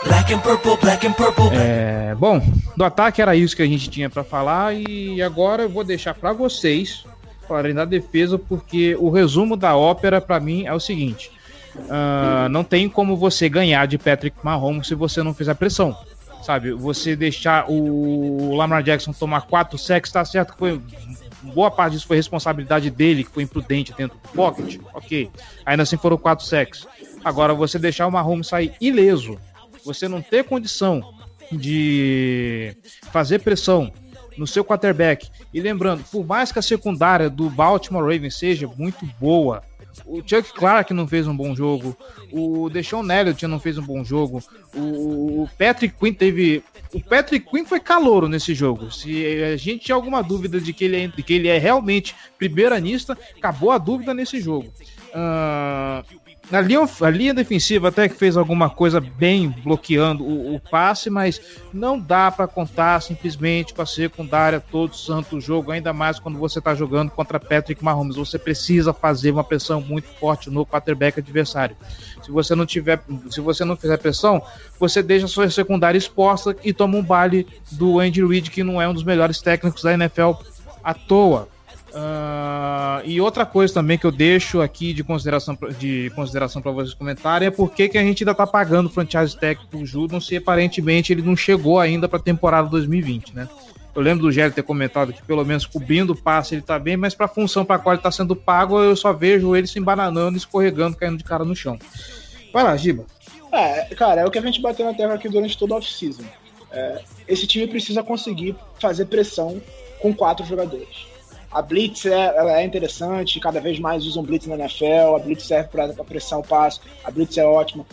[SPEAKER 2] Black and purple, black and purple.
[SPEAKER 3] É, bom, do ataque era isso que a gente tinha para falar e agora eu vou deixar para vocês falarem da defesa porque o resumo da ópera para mim é o seguinte: uh, não tem como você ganhar de Patrick Mahomes se você não fizer pressão. Sabe, você deixar o Lamar Jackson tomar quatro sacks, tá certo foi boa parte disso foi responsabilidade dele, que foi imprudente dentro do pocket, ok. Ainda assim foram quatro sacks. Agora, você deixar o Mahomes sair ileso, você não ter condição de fazer pressão no seu quarterback. E lembrando, por mais que a secundária do Baltimore Ravens seja muito boa, o Chuck Clark não fez um bom jogo, o Deshaun Elliott não fez um bom jogo, o Patrick Quinn teve. O Patrick Quinn foi calouro nesse jogo. Se a gente tinha alguma dúvida de que ele é, que ele é realmente primeiranista, acabou a dúvida nesse jogo. Uh, a linha, a linha defensiva até que fez alguma coisa bem bloqueando o, o passe, mas não dá para contar simplesmente com a secundária todo santo jogo, ainda mais quando você está jogando contra Patrick Mahomes. Você precisa fazer uma pressão muito forte no quarterback adversário. Se você não tiver, se você não fizer pressão, você deixa a sua secundária exposta e toma um baile do Andy Reid, que não é um dos melhores técnicos da NFL à toa. Uh, e outra coisa também que eu deixo aqui de consideração de consideração para vocês comentarem é por que, que a gente ainda está pagando o franchise tag pro Judon se aparentemente ele não chegou ainda para a temporada 2020, né? Eu lembro do Gélio ter comentado que pelo menos cobrindo o passe ele tá bem, mas para a função para qual ele está sendo pago, eu só vejo ele se embananando, escorregando, caindo de cara no chão. Vai lá, Giba.
[SPEAKER 4] É, cara, é o que a gente bateu na terra aqui durante todo o off-season. É, esse time precisa conseguir fazer pressão com quatro jogadores a Blitz é, ela é interessante, cada vez mais usam Blitz na NFL, a Blitz serve para apressar o passo, a Blitz é ótima.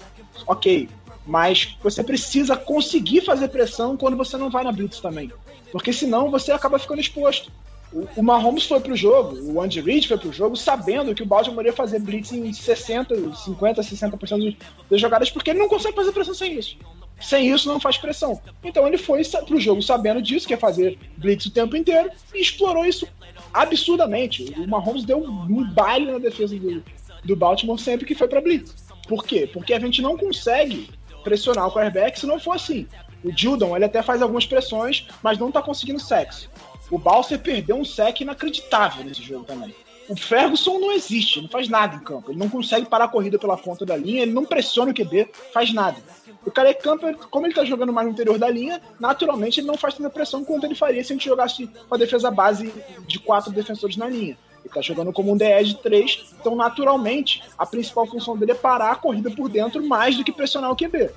[SPEAKER 4] Ok, mas você precisa conseguir fazer pressão quando você não vai na Blitz também. Porque senão você acaba ficando exposto. O, o Mahomes foi pro jogo, o Andy Reid foi pro jogo sabendo que o Baltimore ia fazer blitz em 60, 50, 60% das jogadas, porque ele não consegue fazer pressão sem isso. Sem isso, não faz pressão. Então ele foi pro jogo sabendo disso, que ia fazer blitz o tempo inteiro, e explorou isso absurdamente. O Mahomes deu um baile na defesa do, do Baltimore sempre que foi para blitz. Por quê? Porque a gente não consegue pressionar o quarterback se não for assim. O Judon, ele até faz algumas pressões, mas não tá conseguindo sexo. O Balser perdeu um sec inacreditável nesse jogo também. O Ferguson não existe, não faz nada em campo. Ele não consegue parar a corrida pela ponta da linha, ele não pressiona o QB, faz nada. O Calais Camper, como ele tá jogando mais no interior da linha, naturalmente ele não faz tanta pressão quanto ele faria se a gente jogasse com a defesa base de quatro defensores na linha. Ele tá jogando como um DE de três, então naturalmente a principal função dele é parar a corrida por dentro mais do que pressionar o QB.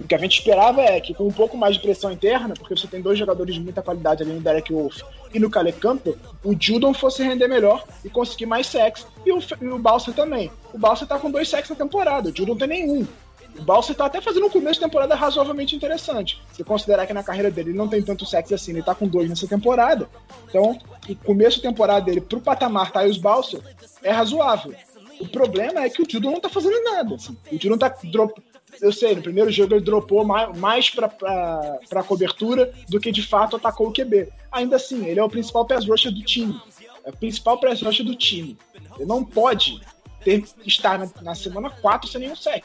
[SPEAKER 4] O que a gente esperava é que com um pouco mais de pressão interna, porque você tem dois jogadores de muita qualidade ali no Derek Wolf e no Calais Camper, o Judon fosse render melhor e conseguir mais sacks, e o, o Balsa também. O Balsa tá com dois sacks na temporada, o Judon tem nenhum. O Balser tá até fazendo um começo de temporada razoavelmente interessante. Se considerar que na carreira dele ele não tem tanto sexo assim, ele tá com dois nessa temporada. Então, o começo de temporada dele pro patamar Tyus Balser é razoável. O problema é que o Judon não tá fazendo nada. Assim. O Judon tá drop... Eu sei, no primeiro jogo ele dropou mais, pra cobertura do que de fato atacou o QB. Ainda assim, ele é o principal pass rusher do time. É o principal pass rusher do time. Ele não pode ter, estar na, na semana 4 sem nenhum sec.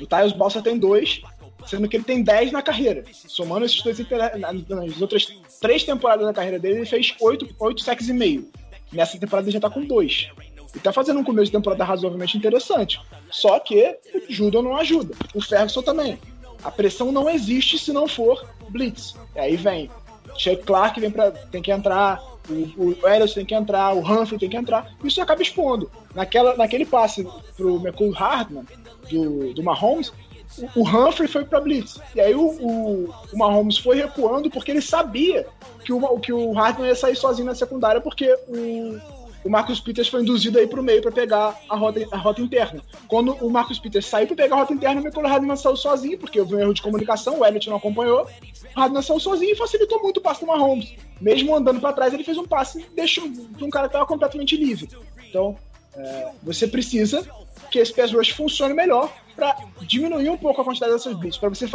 [SPEAKER 4] O Tyus Balsa tem dois, sendo que ele tem 10 na carreira. Somando esses dois nas outras três temporadas da carreira dele, ele fez 8, 8 sacks e meio. Nessa temporada ele já tá com dois. E tá fazendo um começo de temporada razoavelmente interessante. Só que o Judon não ajuda. O Ferguson também. A pressão não existe se não for blitz. E aí vem Chuck Clark vem pra, tem que entrar, o, o tem que entrar, o Humphrey tem que entrar. Isso acaba expondo. Naquela, naquele passe pro McCool Hardman, do, do Mahomes, o, o Humphrey foi para blitz. E aí o, o, o, Mahomes foi recuando porque ele sabia que o, que o Hardman ia sair sozinho na secundária porque o, o Marcus Peters foi induzido aí pro meio para pegar a rota, a rota interna. Quando o Marcus Peters saiu para pegar a rota interna, o Michael Hardman saiu sozinho, porque houve um erro de comunicação, o Elliott não acompanhou. O Hardman saiu sozinho e facilitou muito o passe do Mahomes. Mesmo andando para trás, ele fez um passe e deixou para um cara que estava completamente livre. Então, é, você precisa que esse pass rush funcione melhor para diminuir um pouco a quantidade dessas blitz. Para você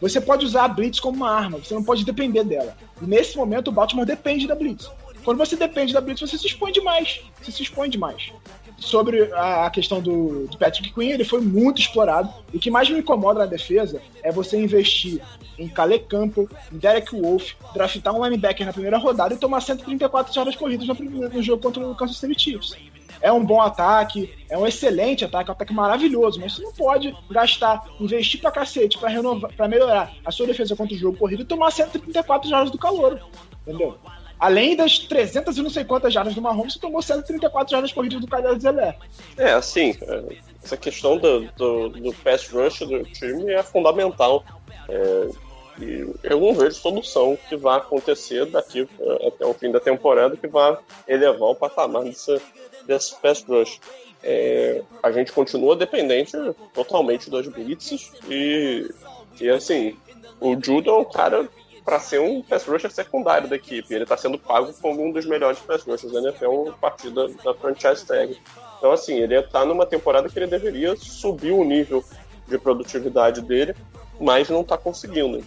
[SPEAKER 4] você pode usar a blitz como uma arma, você não pode depender dela. E nesse momento o Baltimore depende da blitz. Quando você depende da blitz, você se expõe demais. Você se expõe demais. Sobre a, questão do, do Patrick Quinn, ele foi muito explorado. O que mais me incomoda na defesa é você investir em Calais Campbell, em Derek Wolf, draftar um linebacker na primeira rodada e tomar 134 jardas corridas no, no jogo contra o Kansas City Chiefs é um bom ataque, é um excelente ataque, é um ataque maravilhoso, mas você não pode gastar, investir pra cacete pra, renovar, pra melhorar a sua defesa contra o jogo corrido e tomar 134 jardas do calor, entendeu? Além das 300 e não sei quantas jardas do Mahomes, você tomou 134 jardas corridas do Kyle Zelé.
[SPEAKER 5] É, assim, é, essa questão do, do, do pass rush do time é fundamental. É, e eu não vejo solução que vai acontecer daqui é, até o fim da temporada que vai elevar o patamar desse, pass rush. É, a gente continua dependente totalmente das blitzes e, e assim, o Judo é um cara para ser um pass rusher secundário da equipe. Ele está sendo pago como um dos melhores pass rushers da NFL a partir da, da franchise tag. Então, assim, ele está numa temporada que ele deveria subir o nível de produtividade dele, mas não está conseguindo.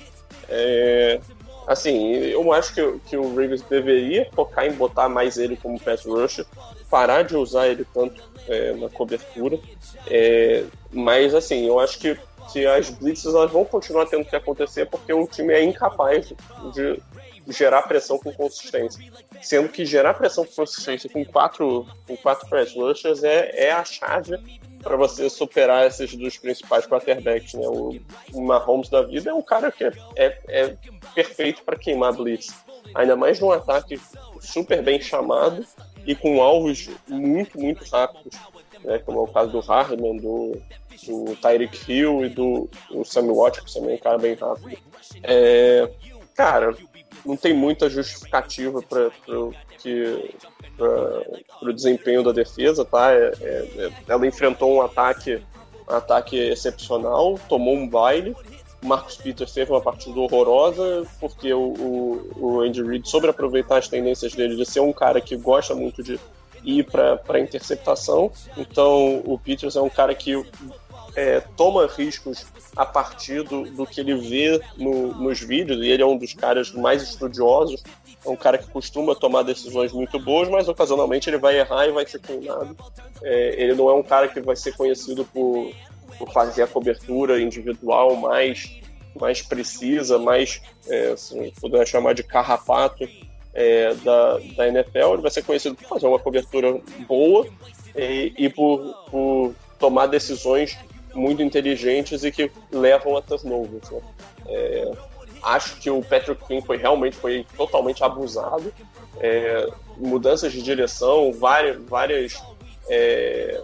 [SPEAKER 5] É, assim, eu acho que, que o Ravens deveria focar em botar mais ele como pass rusher, parar de usar ele tanto é, na cobertura. É, mas, assim, eu acho que que as blitzes elas vão continuar tendo que acontecer porque o time é incapaz de gerar pressão com consistência. Sendo que gerar pressão com consistência com quatro, com quatro press rushers é, é a chave para você superar esses dos principais quarterbacks. Né? O, o Mahomes da vida é um cara que é, é, é perfeito para queimar blitz. Ainda mais num ataque super bem chamado e com alvos muito, muito rápidos, né? como é o caso do Hardman, do, do Tyreek Hill e do, do Sammy Watkins também, cara bem rápido. É, cara, não tem muita justificativa para o desempenho da defesa, tá? É, é, ela enfrentou um ataque, um ataque excepcional, tomou um baile. O Marcos Peters teve uma partida horrorosa, porque o, o, o Andy Reid soube aproveitar as tendências dele de ser um cara que gosta muito de ir para interceptação. Então, o Peters é um cara que é, toma riscos a partir do, do que ele vê no, nos vídeos, e ele é um dos caras mais estudiosos, é um cara que costuma tomar decisões muito boas, mas ocasionalmente ele vai errar e vai ser queimado. É, ele não é um cara que vai ser conhecido por, por fazer a cobertura individual mais, mais precisa, mais, é, puder chamar de carrapato é, da, da NFL, ele vai ser conhecido por fazer uma cobertura boa e, e por, por tomar decisões muito inteligentes e que levam a turnovers. Né? É, acho que o Patrick Quinn foi realmente foi totalmente abusado. É, mudanças de direção, várias, várias é,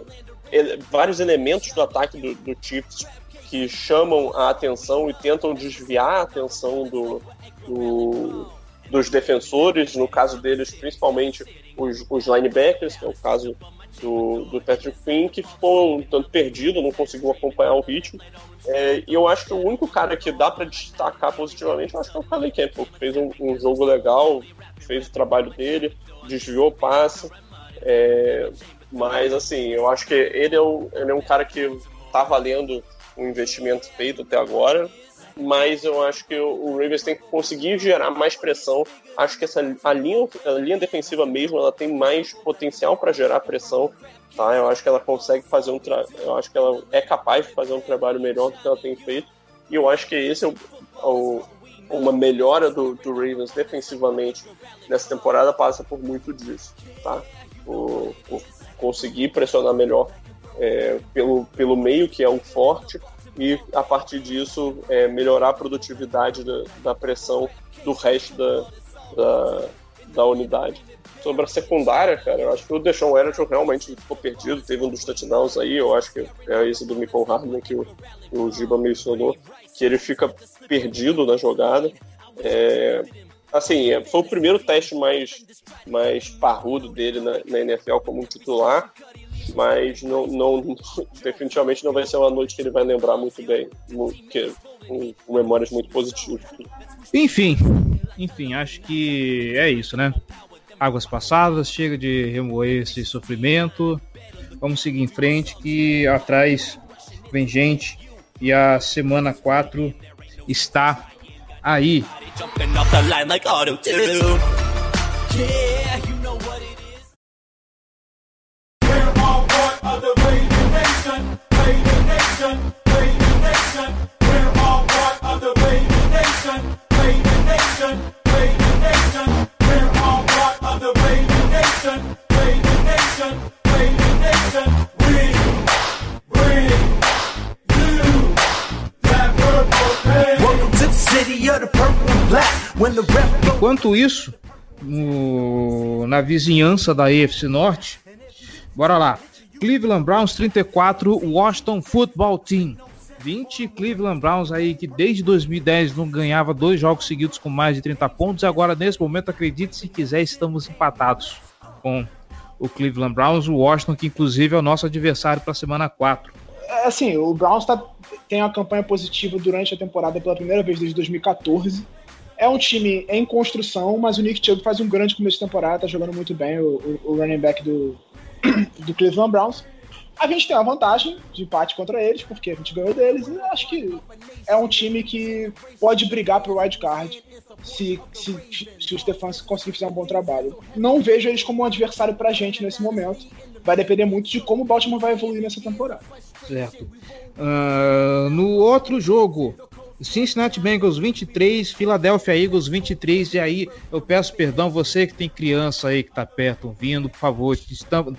[SPEAKER 5] ele, vários elementos do ataque do, do Chiefs que chamam a atenção e tentam desviar a atenção do, do, dos defensores, no caso deles, principalmente os, os linebackers, que é o caso do, do Patrick Quinn, que ficou um tanto perdido, não conseguiu acompanhar o ritmo. É, e eu acho que o único cara que dá para destacar positivamente, eu acho que é o Calais Campbell, que fez um, um, jogo legal, fez o trabalho dele, desviou o passe. É, mas, assim, eu acho que ele é, o, ele é um cara que tá valendo o investimento feito até agora mas eu acho que o Ravens tem que conseguir gerar mais pressão. Acho que essa a linha, a linha defensiva mesmo, ela tem mais potencial para gerar pressão, tá? Eu acho que ela consegue fazer um tra... eu acho que ela é capaz de fazer um trabalho melhor do que ela tem feito. E eu acho que esse é o, o uma melhora do, do Ravens defensivamente nessa temporada passa por muito disso, tá? Conseguir pressionar melhor é, pelo, pelo meio, que é o forte, e a partir disso é, melhorar a produtividade da, da pressão do resto da, da, da, unidade. Sobre a secundária, cara, eu acho que o Deshaun Watson realmente ficou perdido, teve um dos touchdowns aí, eu acho que é esse do Michael Hardman que o, o Giba mencionou, que ele fica perdido na jogada. É, assim, é, foi o primeiro teste mais, mais parrudo dele na, na NFL como titular, mas não, não, definitivamente não vai ser uma noite que ele vai lembrar muito bem, que, com, com memórias muito positivas.
[SPEAKER 3] Enfim, enfim, acho que é isso, né? Águas passadas, chega de remoer esse sofrimento. Vamos seguir em frente, que atrás vem gente e a semana 4 está aí. Enquanto isso, no, na vizinhança da AFC Norte, bora lá. Cleveland Browns 34, Washington Football Team 20. Cleveland Browns aí que desde 2010 não ganhava dois jogos seguidos com mais de 30 pontos agora nesse momento, acredite se quiser, estamos empatados com o Cleveland Browns, o Washington que inclusive é o nosso adversário para a semana 4.
[SPEAKER 4] É, assim, o Browns tá, tem uma campanha positiva durante a temporada pela primeira vez desde 2014 é um time em construção, mas o Nick Chubb faz um grande começo de temporada, tá jogando muito bem o, o, running back do, do Cleveland Browns. A gente tem uma vantagem de empate contra eles, porque a gente ganhou deles, e acho que é um time que pode brigar pro wild card se, se, se o Stefan conseguir fazer um bom trabalho. Não vejo eles como um adversário pra gente nesse momento. Vai depender muito de como o Baltimore vai evoluir nessa temporada.
[SPEAKER 3] Certo. Uh, no outro jogo, Cincinnati Bengals 23, Philadelphia Eagles 23. E aí eu peço perdão, você que tem criança aí que tá perto ouvindo, por favor,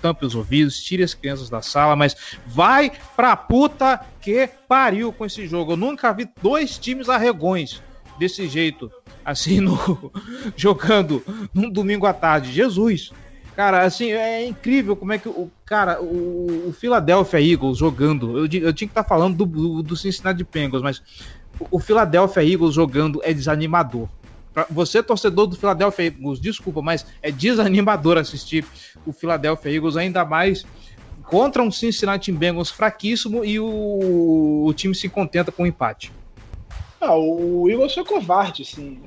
[SPEAKER 3] tampe os ouvidos, tire as crianças da sala, mas vai pra puta que pariu com esse jogo. Eu nunca vi dois times arregões desse jeito, assim, no, jogando num domingo à tarde. Jesus! Cara, assim, é incrível como é que o cara, o, o Philadelphia Eagles jogando. Eu, eu tinha que estar tá falando do, do, Cincinnati Bengals, mas o Philadelphia Eagles jogando é desanimador. Pra você, torcedor do Philadelphia Eagles, desculpa, mas é desanimador assistir o Philadelphia Eagles, ainda mais contra um Cincinnati Bengals fraquíssimo e o, o time se contenta com o um empate.
[SPEAKER 4] Ah, o Eagles foi covarde, sim.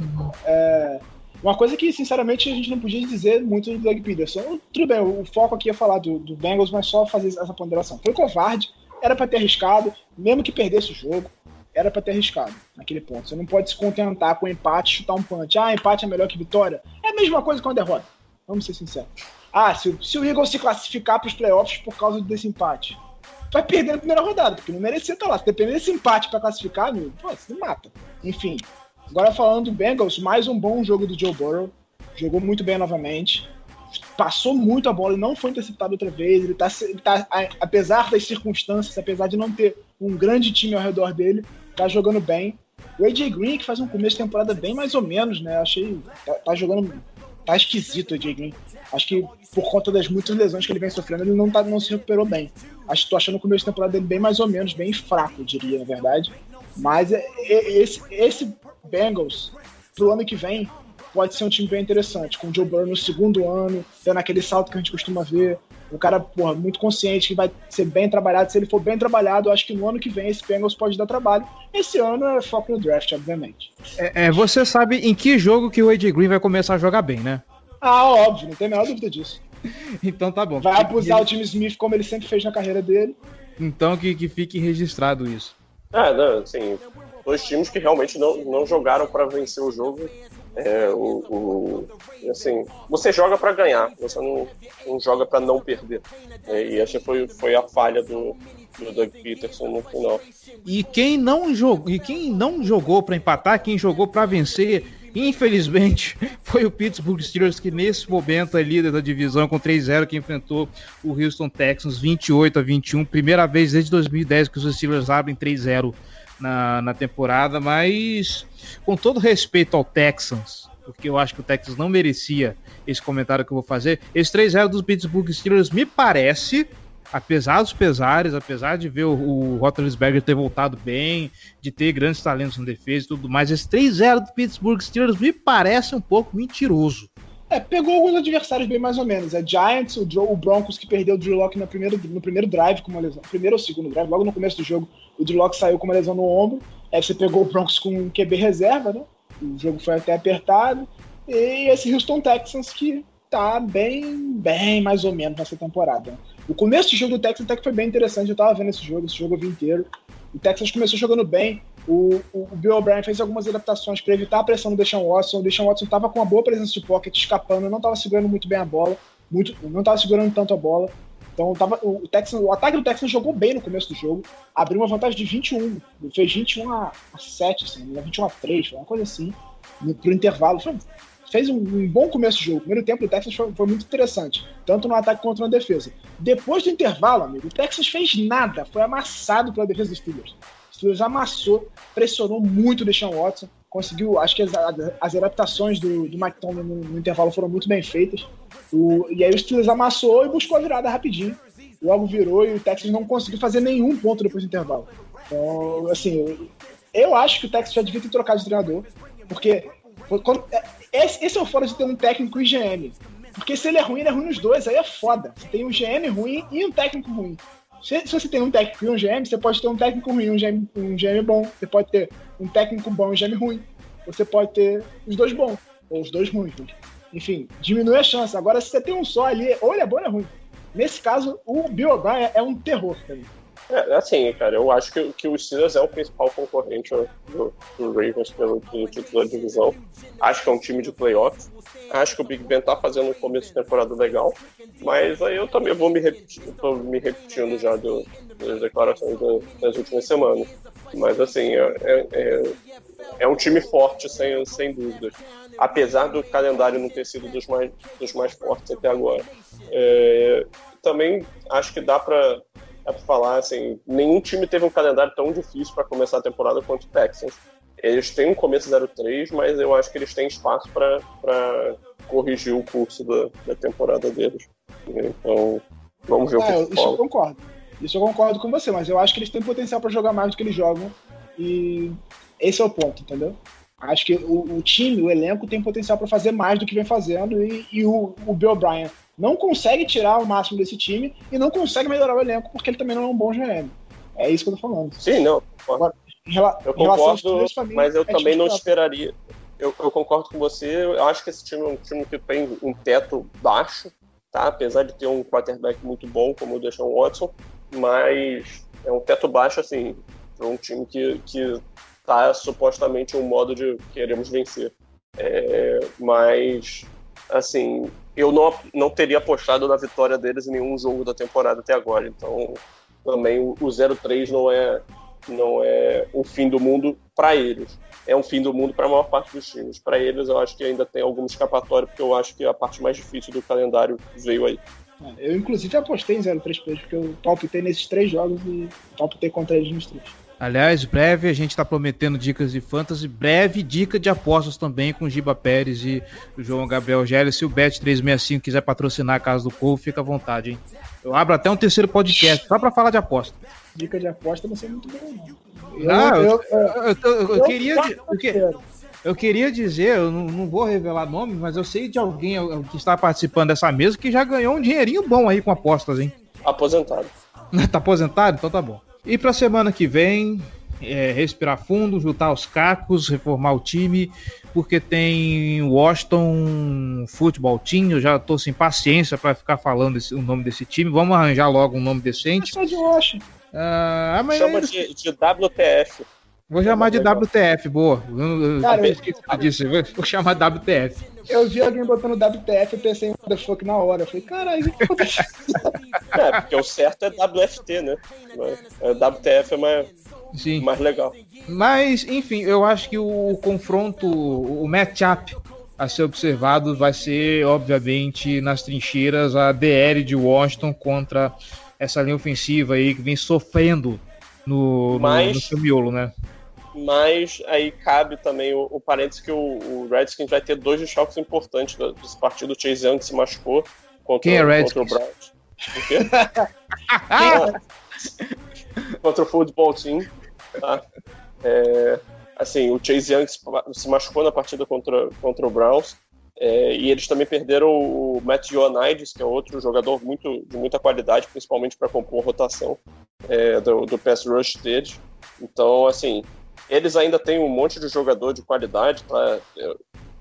[SPEAKER 4] É, uma coisa que, sinceramente, a gente não podia dizer muito do Doug Peterson. Tudo bem, o foco aqui é falar do, do Bengals, mas só fazer essa ponderação. Foi covarde, era para ter arriscado, mesmo que perdesse o jogo era para ter arriscado naquele ponto. Você não pode se contentar com empate chutar um punch. Ah, empate é melhor que vitória. É a mesma coisa com a derrota. Vamos ser sinceros. Ah, se, se o Eagles se classificar para os playoffs por causa desse empate, vai perder na primeira rodada, porque não merecia estar lá. Se depender desse empate para classificar, meu, pô, você mata. Enfim. Agora falando do Bengals, mais um bom jogo do Joe Burrow. Jogou muito bem novamente. Passou muito a bola e não foi interceptado outra vez. Ele tá, ele tá, apesar das circunstâncias, apesar de não ter um grande time ao redor dele, tá jogando bem. O AJ Green, que faz um começo de temporada bem mais ou menos, né? Achei. Tá, tá, jogando. Tá esquisito o AJ Green. Acho que por conta das muitas lesões que ele vem sofrendo, ele não, tá, não se recuperou bem. Acho tô achando o começo de temporada dele bem mais ou menos, bem fraco, diria, na verdade. Mas é, é, esse, esse Bengals, pro ano que vem, pode ser um time bem interessante, com o Joe Burrow no segundo ano, dando aquele salto que a gente costuma ver, um cara, porra, muito consciente que vai ser bem trabalhado. Se ele for bem trabalhado, eu acho que no ano que vem esse Bengals pode dar trabalho. Esse ano é foco no draft, obviamente.
[SPEAKER 3] É, é você sabe em que jogo que o AJ Green vai começar a jogar bem, né?
[SPEAKER 4] Ah, óbvio, não tem a menor dúvida disso.
[SPEAKER 3] então tá bom.
[SPEAKER 4] Vai abusar o time Smith como ele sempre fez na carreira dele.
[SPEAKER 3] Então que, que fique registrado isso.
[SPEAKER 5] Ah, não, assim, dois times que realmente não, não jogaram para vencer o jogo é, o, o, assim, você joga para ganhar, você não, não joga para não perder. É, e essa foi, foi a falha do, do Doug Peterson no final.
[SPEAKER 3] E quem não jogou, e quem não jogou para empatar, quem jogou para vencer, infelizmente, foi o Pittsburgh Steelers que nesse momento é líder da divisão com 3-0 que enfrentou o Houston Texans 28 a 21, primeira vez desde 2010 que os Steelers abrem 3-0 na, na temporada, mas com todo respeito ao Texans, porque eu acho que o Texas não merecia esse comentário que eu vou fazer. Esse 3-0 dos Pittsburgh Steelers me parece, apesar dos pesares, apesar de ver o, o Roethlisberger ter voltado bem, de ter grandes talentos na defesa e tudo mais, esse 3-0 do Pittsburgh Steelers me parece um pouco mentiroso.
[SPEAKER 4] É, pegou alguns adversários bem mais ou menos. É Giants, o, Joe, o Broncos que perdeu o Drew Locke no primeiro, no primeiro drive com uma lesão. Primeiro ou segundo drive, logo no começo do jogo, o Drew saiu com uma lesão no ombro. Aí você pegou o Broncos com um QB reserva, né? O jogo foi até apertado. E esse Houston Texans que tá bem, bem mais ou menos nessa temporada. O começo do jogo do Texans até que foi bem interessante. Eu tava vendo esse jogo, esse jogo vi inteiro. O Texans começou jogando bem. O, o, o Bill O'Brien fez algumas adaptações para evitar a pressão do Deshaun Watson. O Deshaun Watson estava com uma boa presença de pocket, escapando, não estava segurando muito bem a bola, muito, não estava segurando tanto a bola. Então tava, o, Texans, o ataque do Texans jogou bem no começo do jogo, abriu uma vantagem de 21, fez 21 a, a 7, assim, 21 a 3, foi uma coisa assim, no, pro intervalo. Foi, fez um, um, bom começo de jogo. O primeiro tempo do Texas foi, foi, muito interessante, tanto no ataque quanto na defesa. Depois do intervalo, amigo, o Texas fez nada, foi amassado pela defesa dos Steelers. O Steelers amassou, pressionou muito o Deshaun Watson, conseguiu, acho que as, as adaptações do, do Mike Tomlin no, no, intervalo foram muito bem feitas. O, e aí o Steelers amassou e buscou a virada rapidinho. Logo virou e o Texas não conseguiu fazer nenhum ponto depois do intervalo. Então, assim, eu acho que o Texas já devia ter trocado de treinador, porque quando, é, esse, esse é o fora de ter um técnico e GM. Porque se ele é ruim, ele é ruim nos dois, aí é foda. Você tem um GM ruim e um técnico ruim. Se, se, você tem um técnico e um GM, você pode ter um técnico ruim um GM, um GM bom. Você pode ter um técnico bom e um GM ruim. Você pode ter os dois bons, ou os dois ruins. Enfim, diminui a chance. Agora, se você tem um só ali, ou ele é bom ou é ruim. Nesse caso, o Bill O'Brien é um terror também.
[SPEAKER 5] É, assim, cara, eu acho que, que o Steelers é o principal concorrente do, do Ravens pelo, título da divisão. Acho que é um time de playoff. Acho que o Big Ben tá fazendo um começo de temporada legal. Mas aí eu também vou me repetir, tô me repetindo já do, das declarações das últimas semanas. Mas assim, é, é, é, é um time forte, sem, sem dúvidas. Apesar do calendário não ter sido dos mais, dos mais fortes até agora. É, também acho que dá para é pra falar assim, nenhum time teve um calendário tão difícil para começar a temporada quanto o Texans. Eles têm um começo 0-3, mas eu acho que eles têm espaço para corrigir o curso da, da, temporada deles. Então, vamos ver é, o que
[SPEAKER 4] Isso eu concordo. Isso eu concordo com você, mas eu acho que eles têm potencial para jogar mais do que eles jogam. E esse é o ponto, entendeu? Acho que o, o time, o elenco, tem potencial para fazer mais do que vem fazendo. E, e o, o Bill O'Brien não consegue tirar o máximo desse time e não consegue melhorar o elenco porque ele também não é um bom GM. É isso que eu tô falando.
[SPEAKER 5] Sim, não. Agora, rela eu concordo, mas eu é também não esperaria. Eu, eu, concordo com você. Eu acho que esse time é um time que tem um teto baixo, tá? Apesar de ter um quarterback muito bom, como o Deshaun Watson, mas é um teto baixo, assim, para um time que, que tá supostamente um modo de queremos vencer. É, mas, assim, eu não, não teria apostado na vitória deles em nenhum jogo da temporada até agora. Então, também o, o 0-3 não é, não é o fim do mundo para eles. É um fim do mundo para a maior parte dos times. Para eles, eu acho que ainda tem alguma escapatória, porque eu acho que a parte mais difícil do calendário veio aí.
[SPEAKER 4] Eu, inclusive, apostei em 0-3 para eles, porque eu palpitei nesses três jogos e palpitei contra eles nos três.
[SPEAKER 3] Aliás, breve a gente está prometendo dicas de fantasy, breve dica de apostas também com Giba Pérez e o João Gabriel Gelli. Se o Bet365 quiser patrocinar a Casa do Povo, fica à vontade, hein? Eu abro até um terceiro podcast só para falar de aposta.
[SPEAKER 4] Dica de aposta não sei muito bom,
[SPEAKER 3] não. Ah, eu, eu, eu, eu queria. Eu, queria dizer, eu não, não, vou revelar nome, mas eu sei de alguém que está participando dessa mesa que já ganhou um dinheirinho bom aí com apostas, hein?
[SPEAKER 5] Aposentado.
[SPEAKER 3] tá aposentado? Então tá bom. E para a semana que vem, é, respirar fundo, juntar os cacos, reformar o time, porque tem Washington Football Team. Eu já tô sem paciência para ficar falando esse, o nome desse time. Vamos arranjar logo um nome decente.
[SPEAKER 4] É de Washington.
[SPEAKER 5] Ah, mas Chama de, de WTF.
[SPEAKER 3] Vou chamar de WTF, boa. Eu, Cara, eu esqueci disso. Vou chamar WTF.
[SPEAKER 4] Eu vi alguém botando WTF e pensei em fuck na hora. Eu falei, caralho, o que aconteceu?
[SPEAKER 5] É, porque o certo é WFT, né? Mas, é, WTF é mais,
[SPEAKER 3] Sim.
[SPEAKER 5] mais legal.
[SPEAKER 3] Mas, enfim, eu acho que o confronto, o matchup a ser observado vai ser, obviamente, nas trincheiras, a DL de Washington contra essa linha ofensiva aí que vem sofrendo no, no-
[SPEAKER 5] Mas-
[SPEAKER 3] no seu miolo, né?
[SPEAKER 5] Mas aí cabe também o, o parênteses que o, o Redskins vai ter dois desfalques importantes da- desse partido. O Chase Young se machucou contra,
[SPEAKER 3] Quem é
[SPEAKER 5] contra o
[SPEAKER 3] Redskins?
[SPEAKER 5] Browns. O quê? contra o Football Team. Tá? É, assim, o Chase Young se, se machucou na partida contra, contra o Browns. é, e eles também perderam o Matt Ioannidis, que é outro jogador muito, de muita qualidade, principalmente para compor rotação é, do, do pass rush deles. Então, assim, eles ainda têm um monte de jogador de qualidade, tá?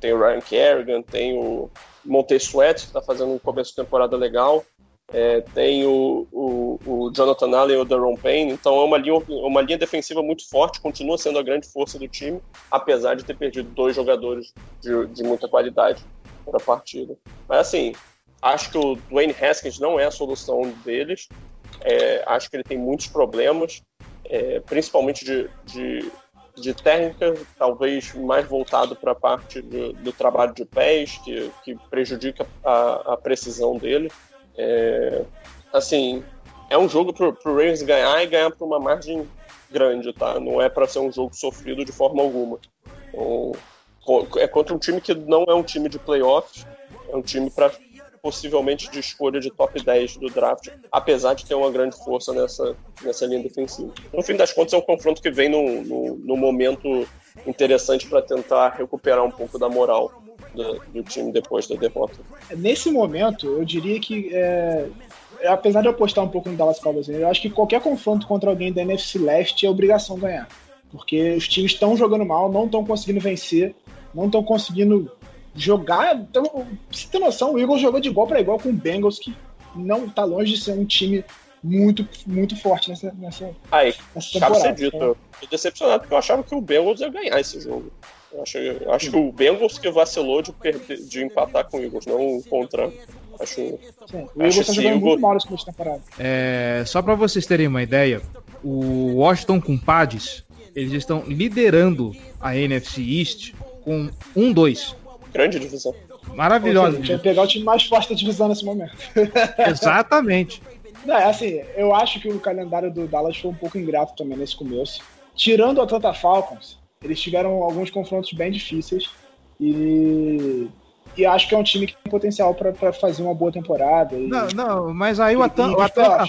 [SPEAKER 5] Tem o Ryan Kerrigan, tem o Montez Sweat, que está fazendo um começo de temporada legal. É, tem o, o, o Jonathan Allen e o Daron Payne, então é uma linha, uma linha defensiva muito forte, continua sendo a grande força do time, apesar de ter perdido dois jogadores de, de muita qualidade para a partida. Mas assim, acho que o Dwayne Haskins não é a solução deles, é, acho que ele tem muitos problemas, é, principalmente de, de, de técnica, talvez mais voltado para a parte do trabalho de pés, que, que prejudica a, a precisão dele. É, assim, é um jogo pro, pro Ravens ganhar e ganhar por uma margem grande, tá? Não é para ser um jogo sofrido de forma alguma. Então, é contra um time que não é um time de playoffs, é um time para possivelmente de escolha de top 10 do draft, apesar de ter uma grande força nessa, nessa linha defensiva. No fim das contas, é um confronto que vem num, num momento interessante para tentar recuperar um pouco da moral do, do time depois da derrota.
[SPEAKER 4] Nesse momento, eu diria que, é, é, apesar de eu apostar um pouco no Dallas Cowboys, eu acho que qualquer confronto contra alguém da NFC Leste é obrigação ganhar. Porque os times estão jogando mal, não estão conseguindo vencer, não estão conseguindo jogar. Então, você ter noção, o Eagles jogou de igual para igual com o Bengals, que não está longe de ser um time muito, muito forte nessa, nessa,
[SPEAKER 5] Aí,
[SPEAKER 4] nessa
[SPEAKER 5] cabe
[SPEAKER 4] temporada.
[SPEAKER 5] ser dito, eu tô decepcionado porque eu achava que o Bengals ia ganhar esse jogo. Eu acho, eu acho que o Bengals que vacilou de, perder, de empatar com o Eagles, não o contrário. Acho,
[SPEAKER 4] Sim, o Eagles está jogando
[SPEAKER 5] Eagles-
[SPEAKER 4] muito mal de temporada.
[SPEAKER 3] É, só para vocês terem uma ideia, o Washington Compadres, eles estão liderando a NFC East com 1-2.
[SPEAKER 5] Grande divisão.
[SPEAKER 3] Maravilhosa.
[SPEAKER 4] Seja, a gente vai pegar o time mais forte da divisão nesse momento.
[SPEAKER 3] Exatamente.
[SPEAKER 4] Não, é assim, eu acho que o calendário do Dallas foi um pouco ingrato também nesse começo. Tirando o Atlanta Falcons, eles tiveram alguns confrontos bem difíceis e, e acho que é um time que tem potencial para fazer uma boa temporada. E,
[SPEAKER 3] Não, não, mas aí o, Atan- o Atlanta,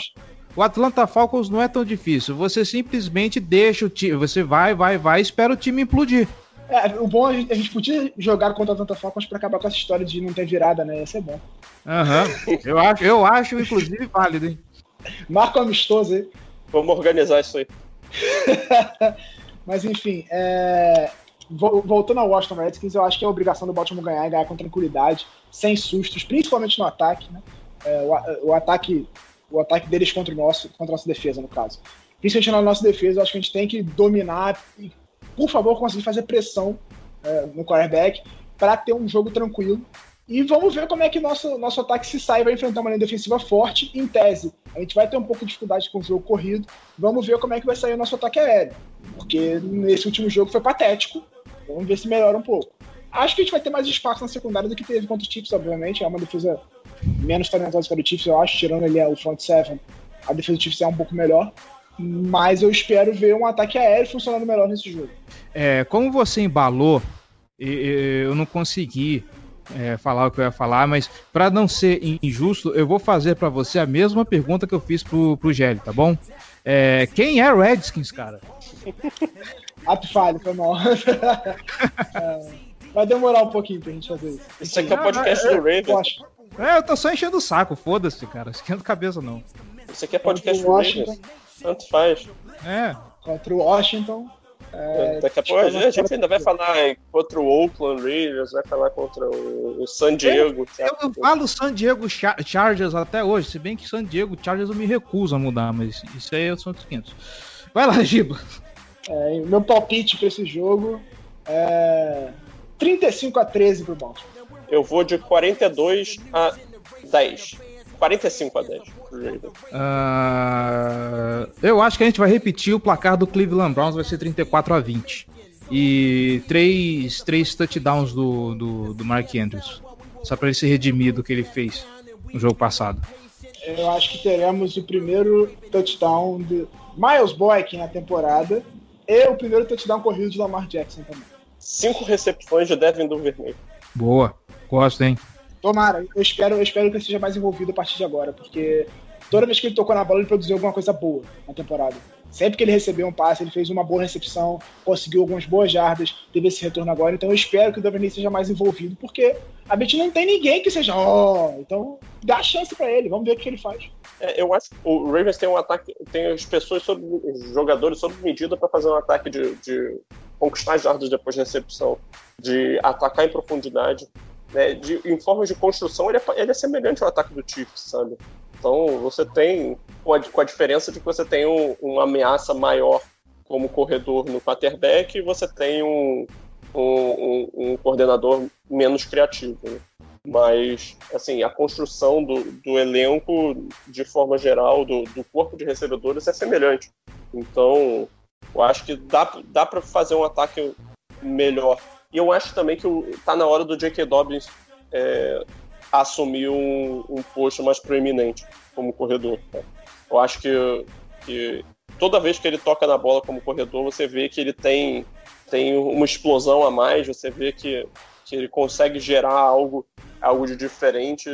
[SPEAKER 3] o Atlanta Falcons não é tão difícil. Você simplesmente deixa o time. Você vai, vai, vai e espera o time implodir.
[SPEAKER 4] É, o bom é a gente, a gente podia jogar contra o Atlanta Falcons para acabar com essa história de não ter virada, né? Ia ser bom.
[SPEAKER 3] Aham. Eu, acho, eu acho, inclusive, válido, hein?
[SPEAKER 4] Marco amistoso aí.
[SPEAKER 5] Vamos organizar isso aí.
[SPEAKER 4] Mas enfim, é, vo- voltando ao Washington Redskins, eu acho que é a obrigação do Baltimore ganhar e ganhar com tranquilidade, sem sustos, principalmente no ataque, né? É, o, a- o ataque, o ataque deles contra o nosso, contra a nossa defesa, no caso. Principalmente na nossa defesa, eu acho que a gente tem que dominar e, por favor, conseguir fazer pressão é, no quarterback para ter um jogo tranquilo. E vamos ver como é que nosso, nosso ataque se sai, vai enfrentar uma linha defensiva forte, em tese. A gente vai ter um pouco de dificuldade com o jogo corrido. Vamos ver como é que vai sair o nosso ataque aéreo. Porque nesse último jogo foi patético. Vamos ver se melhora um pouco. Acho que a gente vai ter mais espaço na secundária do que teve contra o Chiefs, obviamente. É uma defesa menos talentosa que a do Chiefs, eu acho, tirando ali o front seven. A defesa do Chiefs é um pouco melhor. Mas eu espero ver um ataque aéreo funcionando melhor nesse jogo.
[SPEAKER 3] É, como você embalou, eu não consegui é, falar o que eu ia falar, mas para não ser injusto, eu vou fazer para você a mesma pergunta que eu fiz pro, pro Gelli, tá bom? É, quem é Redskins, cara?
[SPEAKER 4] Ato falho, foi mal. É, vai demorar um pouquinho pra gente fazer isso.
[SPEAKER 5] Isso aqui é o podcast do
[SPEAKER 4] Eu
[SPEAKER 5] Ravens.
[SPEAKER 4] acho.
[SPEAKER 3] É, eu tô só enchendo o saco, foda-se, cara. Esquenta a cabeça, não.
[SPEAKER 5] Isso aqui é podcast do. Ravens. Tanto faz.
[SPEAKER 3] É,
[SPEAKER 4] Contra o Washington. É,
[SPEAKER 5] Daqui a pouco a gente, a gente ainda vai falar contra o Oakland Raiders, vai falar contra o, o San Diego.
[SPEAKER 3] eu, eu falo San Diego Char- Chargers até hoje, se bem que San Diego Chargers eu me recuso a mudar, mas isso aí são outros 500. Vai lá, Giba.
[SPEAKER 4] É, meu palpite pra esse jogo é 35 a 13 pro Baltimore.
[SPEAKER 5] Eu vou de 42 a 10. 45 a 10
[SPEAKER 3] Ah, eu acho que a gente vai repetir o placar do Cleveland Browns, vai ser 34 a 20. E três, três touchdowns do, do, do Mark Andrews. Só pra ele se redimir do que ele fez no jogo passado.
[SPEAKER 4] Eu acho que teremos o primeiro touchdown de Miles Boykin na temporada e o primeiro touchdown corrido de Lamar Jackson também.
[SPEAKER 5] Cinco recepções de Devin Duvernay.
[SPEAKER 3] Boa, gosto, hein?
[SPEAKER 4] Tomara, eu espero, eu espero que ele seja mais envolvido a partir de agora, porque toda vez que ele tocou na bola, ele produziu alguma coisa boa na temporada. Sempre que ele recebeu um passe, ele fez uma boa recepção, conseguiu algumas boas jardas, teve esse retorno agora. Então eu espero que o Duvernay seja mais envolvido, porque a gente não tem ninguém que seja, oh, então dá chance para ele, vamos ver o que ele faz.
[SPEAKER 5] É, eu acho que o Ravens tem um ataque, tem as pessoas sob, os jogadores sob medida para fazer um ataque de, de conquistar jardas depois da recepção, de atacar em profundidade. Né, de, em formas de construção, ele é, ele é semelhante ao ataque do Chiefs, sabe? Então você tem, com a, com a diferença de que você tem um, uma ameaça maior como corredor no quarterback e você tem um, um, um coordenador menos criativo. Né? Mas, assim, a construção do, do elenco, de forma geral, do, do, corpo de recebedores é semelhante. Então, eu acho que dá, dá para fazer um ataque melhor. E eu acho também que está na hora do J.K. Dobbins é, assumir um, um posto mais proeminente como corredor. Né? Eu acho que, que toda vez que ele toca na bola como corredor, você vê que ele tem, tem uma explosão a mais, você vê que, que ele consegue gerar algo, algo de diferente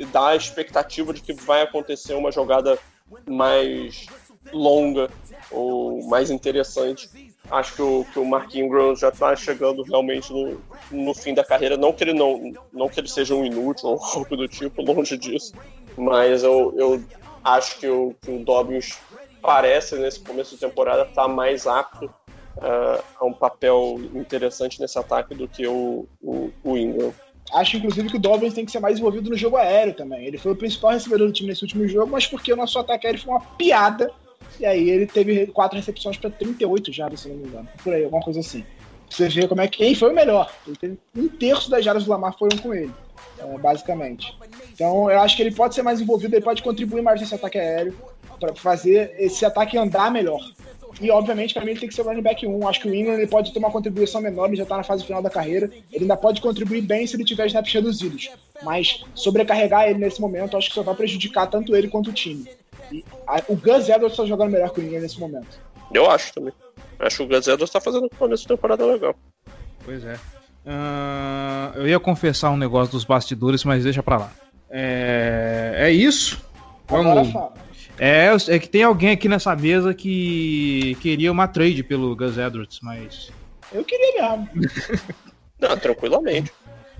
[SPEAKER 5] e dá a expectativa de que vai acontecer uma jogada mais longa ou mais interessante acho que o, que o Mark Ingram já está chegando realmente no, no fim da carreira. Não que ele não, não que ele seja um inútil ou algo do tipo, longe disso. Mas eu, eu acho que o, que o Dobbins parece, nesse começo de temporada, estar tá mais apto uh, a um papel interessante nesse ataque do que o, o, o Ingram.
[SPEAKER 4] Acho, inclusive, que o Dobbins tem que ser mais envolvido no jogo aéreo também. Ele foi o principal recebedor do time nesse último jogo, mas porque o nosso ataque aéreo foi uma piada e aí ele teve quatro recepções para 38 jardas, se não me engano. Por aí, alguma coisa assim. Você vê como é que quem foi o melhor. Ele teve um terço das jardas do Lamar foram com ele, é, basicamente. Então eu acho que ele pode ser mais envolvido, ele pode contribuir mais nesse ataque aéreo para fazer esse ataque andar melhor. E, obviamente, para mim, ele tem que ser o running back 1. Acho que o Ingram ele pode ter uma contribuição menor, ele já está na fase final da carreira. Ele ainda pode contribuir bem se ele tiver snaps reduzidos. Mas sobrecarregar ele nesse momento, acho que só vai prejudicar tanto ele quanto o time. O Gus Edwards está jogando melhor que o Ingram nesse momento.
[SPEAKER 5] Eu acho também. Acho que o Gus Edwards está fazendo um começo de temporada legal.
[SPEAKER 3] Pois é. Uh, eu ia confessar um negócio dos bastidores, mas deixa pra lá. É, é isso. Vamos. É, é que tem alguém aqui nessa mesa que queria uma trade pelo Gus Edwards, mas.
[SPEAKER 4] Eu queria mesmo.
[SPEAKER 5] Não, tranquilamente.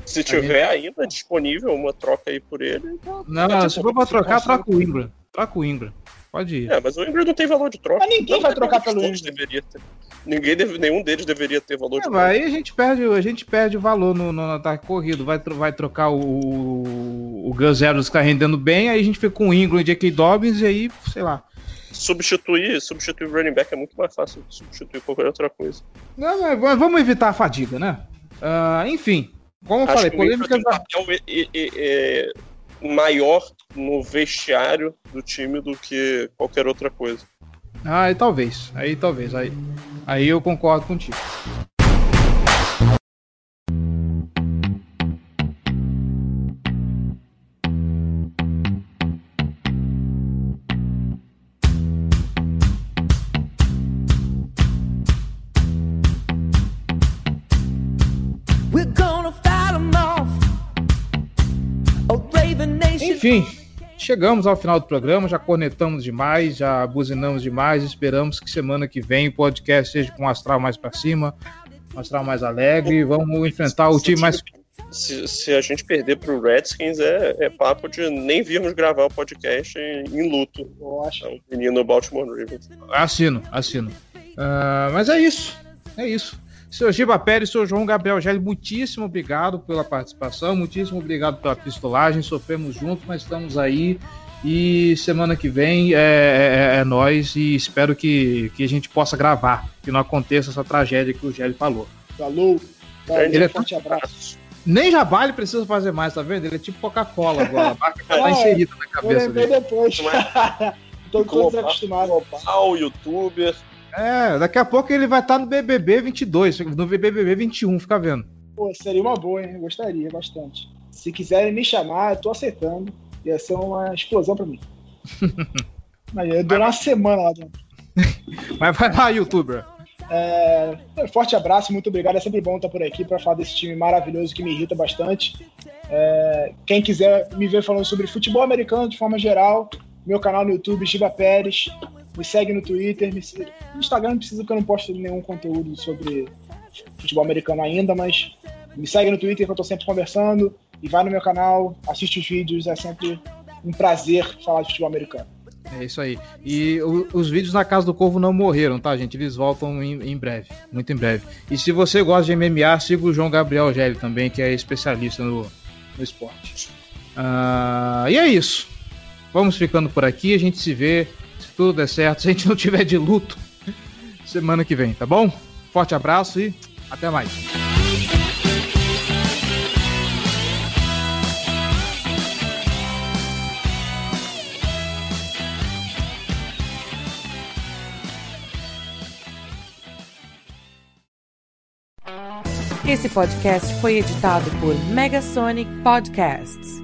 [SPEAKER 5] Se tiver ainda disponível uma troca aí por ele.
[SPEAKER 3] Então não, se for pra trocar, troca o Ingram. Troca o Ingram. Pode ir.
[SPEAKER 5] É, mas o Ingram não tem valor de troca.
[SPEAKER 4] Mas ninguém não, vai trocar pelo Ingram.
[SPEAKER 5] Deveria ter. Ninguém deve, nenhum deles deveria ter valor é, de
[SPEAKER 3] troca. Aí a gente perde, a gente perde valor no, no ataque corrido. Vai, vai trocar o, o Gus Edwards que tá rendendo bem, aí a gente fica com o Ingram e J.K. Dobbins e aí, sei lá.
[SPEAKER 5] Substituir, substituir o running back é muito mais fácil que substituir qualquer outra coisa.
[SPEAKER 3] Não, mas vamos evitar a fadiga, né? Uh, enfim, como eu Acho falei, polêmica. Tem um papel
[SPEAKER 5] e, e, e, maior no vestiário do time do que qualquer outra coisa.
[SPEAKER 3] Ah, aí talvez. Aí talvez. Aí, aí eu concordo contigo. Enfim, chegamos ao final do programa, já cornetamos demais, já buzinamos demais. Esperamos que semana que vem o podcast seja com um astral mais para cima, um astral mais alegre. Vamos enfrentar o time mais.
[SPEAKER 5] Se, se, a gente perder pro Redskins, é, é, papo de nem virmos gravar o podcast em, em luto. Eu acho. É o menino Baltimore Ravens.
[SPEAKER 3] Assino, assino. Uh, mas é isso. É isso. Seu Giba Pérez, seu João Gabriel Gelli, muitíssimo obrigado pela participação, muitíssimo obrigado pela pistolagem. Sofremos juntos, mas estamos aí. E semana que vem é, é, é, é nós e espero que, que a gente possa gravar, que não aconteça essa tragédia que o Gelli falou.
[SPEAKER 4] Falou.
[SPEAKER 3] Ele é, tão, Nem jabá ele precisa fazer mais, tá vendo? Ele é tipo Coca-Cola agora. A marca já tá inserida na
[SPEAKER 4] Eu
[SPEAKER 3] cabeça
[SPEAKER 4] lembrei
[SPEAKER 3] dele.
[SPEAKER 4] depois. Tô todo desacostumado.
[SPEAKER 5] Global, youtuber.
[SPEAKER 3] É, daqui a pouco ele vai estar no BBB 22, no BBB 21, fica vendo.
[SPEAKER 4] Pô, seria uma boa, hein? Gostaria bastante. Se quiserem me chamar, eu tô aceitando. Ia ser uma explosão pra mim. Mas ia durar uma semana lá dentro.
[SPEAKER 3] Mas vai lá, youtuber.
[SPEAKER 4] É, forte abraço, muito obrigado. É sempre bom estar por aqui para falar desse time maravilhoso que me irrita bastante. É, quem quiser me ver falando sobre futebol americano de forma geral, meu canal no YouTube, Giba Pérez. Me segue no Twitter. Me segue... No Instagram não precisa que eu não posto nenhum conteúdo sobre futebol americano ainda, mas me segue no Twitter que eu tô sempre conversando. E vai no meu canal, assiste os vídeos. É sempre um prazer falar de futebol americano.
[SPEAKER 3] É isso aí. E o- os vídeos na Casa do Corvo não morreram, tá, gente? Eles voltam em, em breve, muito em breve. E se você gosta de MMA, siga o João Gabriel Gelli também, que é especialista no, no esporte. Ah, e é isso. Vamos ficando por aqui. A gente se vê, tudo der certo, se a gente não tiver de luto, semana que vem, tá bom? Forte abraço e até mais.
[SPEAKER 7] Esse podcast foi editado por Megasonic Podcasts.